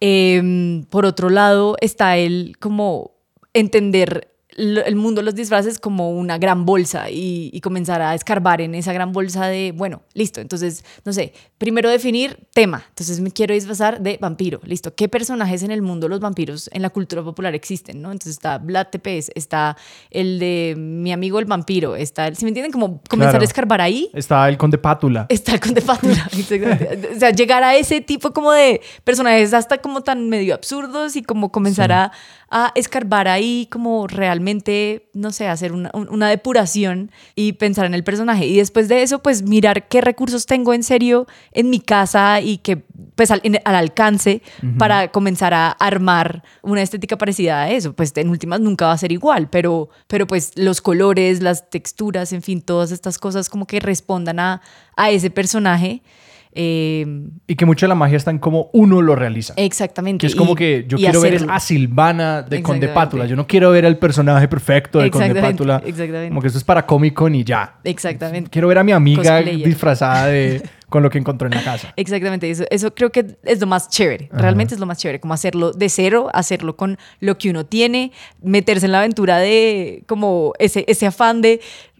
Speaker 1: Eh, por otro lado está el como entender el mundo de los disfraces como una gran bolsa y, y comenzar a escarbar en esa gran bolsa de, bueno, listo, entonces, no sé, primero definir tema, entonces me quiero disfrazar de vampiro, listo, ¿qué personajes en el mundo los vampiros en la cultura popular existen? ¿no? Entonces está Vlad Tepes, está el de mi amigo el vampiro, está, el, si me entienden, como comenzar
Speaker 2: Claro.
Speaker 1: a escarbar ahí
Speaker 2: Está el conde Pátula.
Speaker 1: Está el conde Pátula. o sea, llegar a ese tipo como de personajes hasta como tan medio absurdos y como comenzar
Speaker 2: Sí.
Speaker 1: a, a escarbar ahí como realmente, no sé, hacer una, un- una depuración y pensar en el personaje. Y después de eso, pues mirar qué recursos tengo en serio en mi casa y que pues al, en- al alcance para comenzar a armar una estética parecida a eso. Pues en últimas nunca va a ser igual, pero, pero pues los colores, las texturas, en fin, todas estas cosas como que respondan a, a ese personaje. Eh,
Speaker 2: Y que mucha de la magia está en cómo uno lo realiza.
Speaker 1: exactamente.
Speaker 2: Que es como
Speaker 1: y-
Speaker 2: que yo quiero ver a Silvana de Conde. Pátula. Yo no quiero ver al personaje perfecto de Conde Pátula.
Speaker 1: exactamente.
Speaker 2: Como que eso es para Comic Con y ya.
Speaker 1: Exactamente.
Speaker 2: Quiero ver a mi amiga
Speaker 1: Cosplayer.
Speaker 2: disfrazada de con lo que encontró en la casa.
Speaker 1: Exactamente, eso, eso creo que es lo más chévere,
Speaker 2: Ajá.
Speaker 1: realmente es lo más chévere, como hacerlo de cero, hacerlo con lo que uno tiene, meterse en la aventura de como ese, ese afán de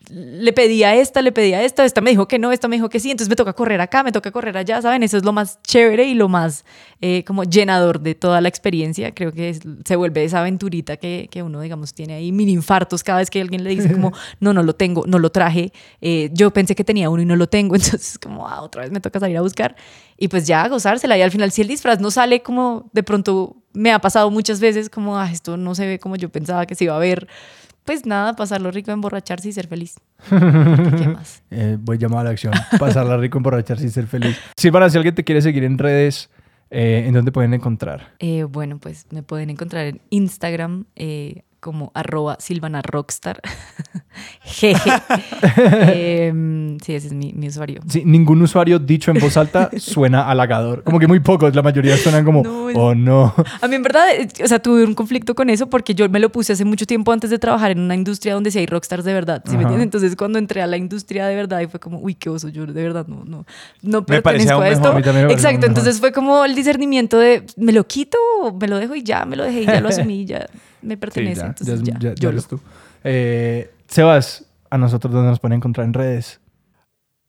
Speaker 1: le pedí a esta, le pedí a esta, esta me dijo que no, esta me dijo que sí, entonces me toca correr acá, me toca correr allá, ¿saben? Eso es lo más chévere y lo más eh, como llenador de toda la experiencia. Creo que es- se vuelve esa aventurita que, que uno, digamos, tiene ahí mini infartos cada vez que alguien le dice como, no, no lo tengo, no lo traje, eh, yo pensé que tenía uno y no lo tengo, entonces como, ah, otra vez me toca salir a buscar y pues ya gozársela y al final si el disfraz no sale como de pronto me ha pasado muchas veces como, ah, esto no se ve como yo pensaba que se iba a ver, pues nada, pasarlo rico, emborracharse y ser feliz. ¿Qué más?
Speaker 2: Eh, voy llamado a la acción. Pasarla rico, emborracharse y ser feliz. Silvana, si alguien te quiere seguir en redes, eh, ¿en dónde pueden encontrar?
Speaker 1: Eh, bueno, pues me pueden encontrar en Instagram como arroba Silvana Rockstar. Jeje. Em, sí, ese es mi, mi usuario.
Speaker 2: Sí, ningún usuario dicho en voz alta suena halagador. Como que muy pocos, la mayoría suenan como,
Speaker 1: No,
Speaker 2: oh no.
Speaker 1: A mí en verdad, eh, o sea, tuve un conflicto con eso porque yo me lo puse hace mucho tiempo antes de trabajar en una industria donde sí hay rockstars de verdad, ¿sí me entiendes? Entonces cuando entré a la industria de verdad y fue como, uy, qué oso, yo de verdad no, no, no pertenezco a esto.
Speaker 3: mejor.
Speaker 2: A
Speaker 1: Exacto, entonces fue como el discernimiento de, ¿me lo quito me lo dejo y ya, me lo dejé y ya lo asumí, ya me pertenece,
Speaker 2: ya,
Speaker 1: entonces
Speaker 2: ya,
Speaker 1: ya,
Speaker 2: ya- ya
Speaker 1: yo
Speaker 2: eres tú. Eh, Sebas, a nosotros dónde nos pueden encontrar en redes.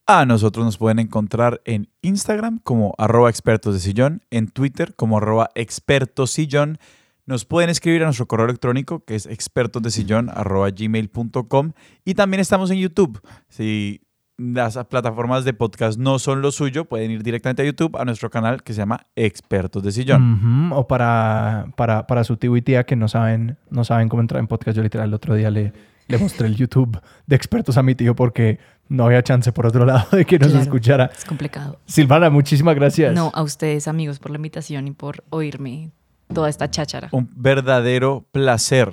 Speaker 3: A nosotros nos pueden encontrar en Instagram como arroba expertos de sillón, en Twitter como arroba expertosillón. Nos pueden escribir a nuestro correo electrónico que es expertosdesillón arroba gmail.com y también estamos en YouTube. Si las plataformas de podcast no son lo suyo, pueden ir directamente a YouTube a nuestro canal que se llama Expertos de Sillón.
Speaker 2: O para, para, para su tío y tía que no saben, no saben cómo entrar en podcast. Yo literal el otro día le, le mostré el YouTube de expertos a mi tío porque no había chance por otro lado de que nos
Speaker 1: Claro.
Speaker 2: escuchara.
Speaker 1: Es complicado.
Speaker 2: Silvana, muchísimas gracias.
Speaker 1: No, a ustedes amigos por la invitación y por oírme toda esta cháchara.
Speaker 3: Un verdadero placer.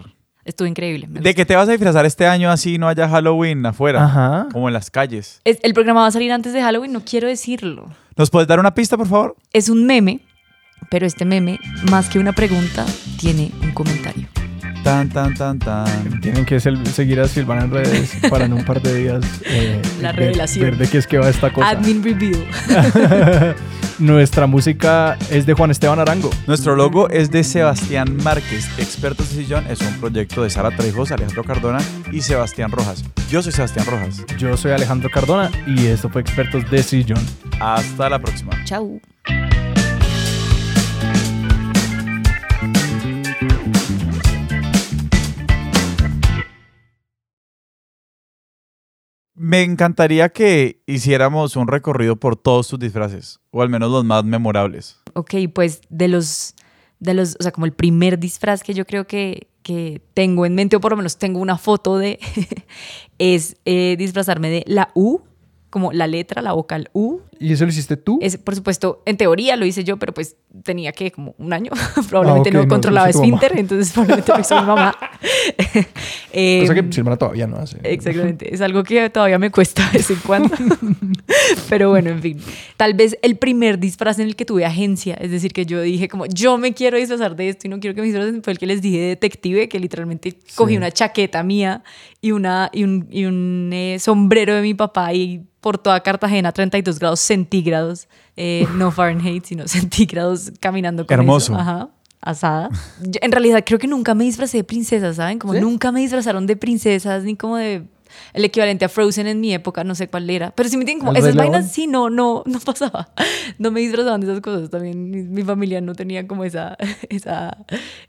Speaker 1: Estuvo increíble. me
Speaker 3: ¿De qué te vas a disfrazar este año así no haya Halloween afuera?
Speaker 2: Ajá.
Speaker 3: Como en las calles.
Speaker 1: Es- el programa va a salir antes de Halloween, no quiero decirlo.
Speaker 3: ¿Nos puedes dar una pista, por favor?
Speaker 1: Es un meme, pero este meme, más que una pregunta, tiene un comentario.
Speaker 3: Tan, tan, tan, tan.
Speaker 2: Tienen que seguir a Silvana en redes para en un par de días eh,
Speaker 1: La
Speaker 2: ver-
Speaker 1: revelación.
Speaker 2: ver de qué es que va esta cosa.
Speaker 1: Admin Review.
Speaker 2: Nuestra música es de Juan Esteban Arango.
Speaker 3: Nuestro logo es de Sebastián Márquez. Expertos de Sillón es un proyecto de Sara Trejos, Alejandro Cardona y Sebastián Rojas. Yo soy Sebastián Rojas.
Speaker 2: Yo soy Alejandro Cardona y esto fue Expertos de Sillón.
Speaker 3: Hasta la próxima.
Speaker 1: Chau.
Speaker 3: Me encantaría que hiciéramos un recorrido por todos tus disfraces, o al menos los más memorables.
Speaker 1: Ok, pues de los, de los, o sea, como el primer disfraz que yo creo que, que tengo en mente, o por lo menos tengo una foto de, es eh, disfrazarme de la U, como la letra, la vocal U.
Speaker 2: ¿Y eso lo hiciste tú?
Speaker 1: Es, por supuesto, en teoría lo hice yo, pero pues tenía que como un año. probablemente
Speaker 2: Ah, ok,
Speaker 1: no
Speaker 2: no,
Speaker 1: controlaba esfínter, entonces probablemente lo hizo mi mamá. Eh,
Speaker 2: Cosa que Silvana todavía no hace.
Speaker 1: Exactamente, es algo que todavía me cuesta de vez en cuando. Pero bueno, en fin. Tal vez el primer disfraz en el que tuve agencia, es decir, que yo dije como, yo me quiero disfrazar de esto y no quiero que me disfracen, fue el que les dije de detective, que literalmente cogí una chaqueta mía y, una, y un, y un eh, sombrero de mi papá y por toda Cartagena, 32 grados centígrados, eh, no Fahrenheit, sino centígrados, caminando con
Speaker 3: Hermoso.
Speaker 1: eso. Ajá asada. Yo, en realidad creo que nunca me disfracé de princesa, ¿saben? Como
Speaker 2: ¿Sí?
Speaker 1: nunca me disfrazaron de princesas ni como de el equivalente a Frozen en mi época, no sé cuál era. Pero si me tienen como
Speaker 2: ¿El
Speaker 1: esas vainas, sí, no, no, no pasaba. No me disfrazaban de esas cosas. También mi, mi familia no tenía como esa, esa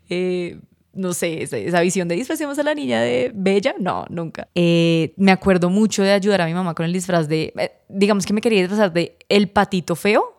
Speaker 1: eh, no sé, esa, esa visión de disfracemos a la niña de bella. No, nunca. Eh, me acuerdo mucho de ayudar a mi mamá con el disfraz de, eh, digamos que me quería disfrazar de el patito feo.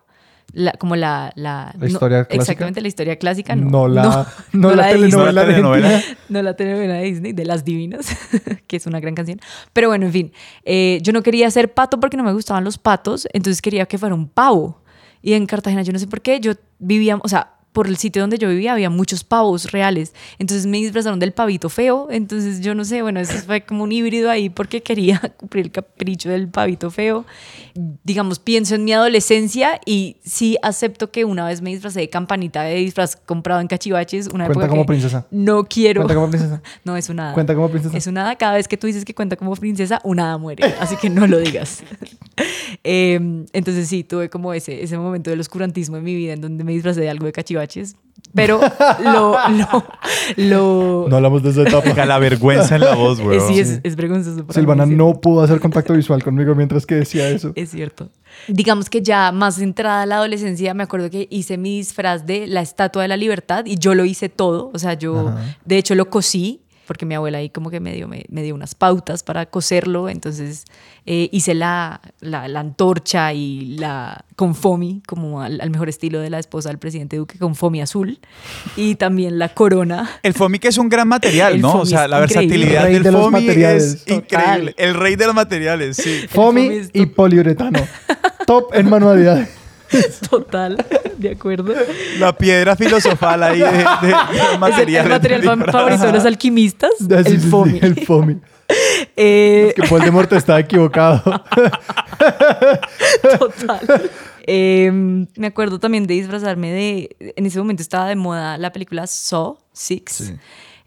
Speaker 1: La- como la, la,
Speaker 2: La historia clásica.
Speaker 1: Exactamente, la historia clásica. No,
Speaker 2: No la- no
Speaker 1: no
Speaker 2: la
Speaker 1: de
Speaker 2: telenovela
Speaker 3: No la telenovela.
Speaker 1: No la telenovela de Disney, de Las Divinas, que es una gran canción. Pero bueno, en fin, eh, yo no quería ser pato porque no me gustaban los patos, entonces quería que fuera un pavo. Y en Cartagena, yo no sé por qué, yo vivía, o sea, por el sitio donde yo vivía había muchos pavos reales. Entonces me disfrazaron del pavito feo. Entonces yo no sé, bueno, eso fue como un híbrido ahí porque quería cumplir el capricho del pavito feo. Digamos, pienso en mi adolescencia y sí acepto que una vez me disfracé de campanita de disfraz comprado en cachivaches. Una
Speaker 2: Cuenta
Speaker 1: época
Speaker 2: como
Speaker 1: que
Speaker 2: princesa.
Speaker 1: No quiero.
Speaker 2: Cuenta como princesa.
Speaker 1: No, es una hada.
Speaker 2: Cuenta como princesa.
Speaker 1: Es una hada. Cada vez que tú dices que cuenta como princesa, una hada muere. Así que no lo digas. Eh, entonces sí, tuve como ese, ese momento del oscurantismo en mi vida en donde me disfracé de algo de cachivaches. Pero lo, lo, lo,
Speaker 2: No hablamos de esa etapa.
Speaker 3: Deja la vergüenza en la voz, weón.
Speaker 1: sí, es, es vergonzoso. para
Speaker 2: Silvana
Speaker 1: mí,
Speaker 2: no pudo hacer contacto visual conmigo mientras que decía eso.
Speaker 1: Es cierto. Digamos que ya más entrada a la adolescencia, me acuerdo que hice mi disfraz de la Estatua de la Libertad y yo lo hice todo. O sea, yo
Speaker 2: Ajá.
Speaker 1: de hecho lo cosí porque mi abuela ahí como que me dio, me, me dio unas pautas para coserlo. Entonces eh, hice la, la, la antorcha y la con foamy, como al, al mejor estilo de la esposa del presidente Duque, con foamy azul. Y también la corona.
Speaker 3: El foamy que es un gran material,
Speaker 1: El
Speaker 3: ¿no? O sea, la versatilidad del
Speaker 2: de materiales.
Speaker 3: es
Speaker 1: Total.
Speaker 3: increíble. El rey de los materiales, sí.
Speaker 2: Foamy
Speaker 1: foamy es
Speaker 2: y
Speaker 1: top.
Speaker 2: poliuretano. Top en manualidades.
Speaker 1: Total, de acuerdo.
Speaker 3: La piedra filosofal ahí de, de, de
Speaker 1: Es el, material favorito de los alquimistas,
Speaker 2: Sí, sí,
Speaker 1: el
Speaker 2: sí,
Speaker 1: foamy.
Speaker 2: el foamy.
Speaker 1: Eh,
Speaker 2: Que Voldemort está equivocado.
Speaker 1: Total. Eh, me acuerdo también de disfrazarme de. En ese momento estaba de moda la película Saw Six.
Speaker 2: Sí.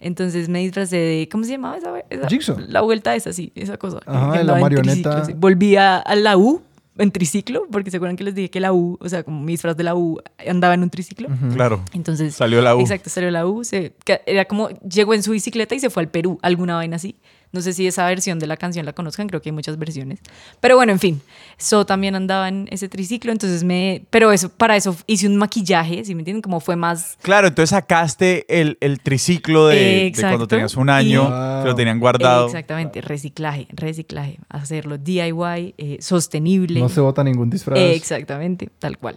Speaker 1: Entonces me disfracé de. ¿Cómo se llamaba esa? esa-
Speaker 2: Jigsaw.
Speaker 1: La vuelta esa, sí, esa cosa.
Speaker 2: Ajá,
Speaker 1: que
Speaker 2: de la marioneta.
Speaker 1: sí. Volví a, a la U en triciclo, porque se acuerdan que les dije que la U, o sea, como mi disfraz de la U andaba en un triciclo.
Speaker 3: Claro.
Speaker 1: Entonces.
Speaker 3: Salió la U.
Speaker 1: Exacto, salió la U. Se, era como. Llegó en su bicicleta y se fue al Perú, alguna vaina así. No sé si esa versión de la canción la conozcan, creo que hay muchas versiones. Pero bueno, en fin. So también andaba en ese triciclo, entonces me. Pero eso, para eso hice un maquillaje, ¿sí me entienden? Como fue más.
Speaker 3: Claro, entonces sacaste el, el triciclo de, de cuando tenías un año,
Speaker 2: Y-
Speaker 3: que lo tenían guardado.
Speaker 1: Exactamente, reciclaje, reciclaje. Hacerlo DIY, eh, sostenible.
Speaker 2: No se bota ningún disfraz.
Speaker 1: Exactamente, tal cual.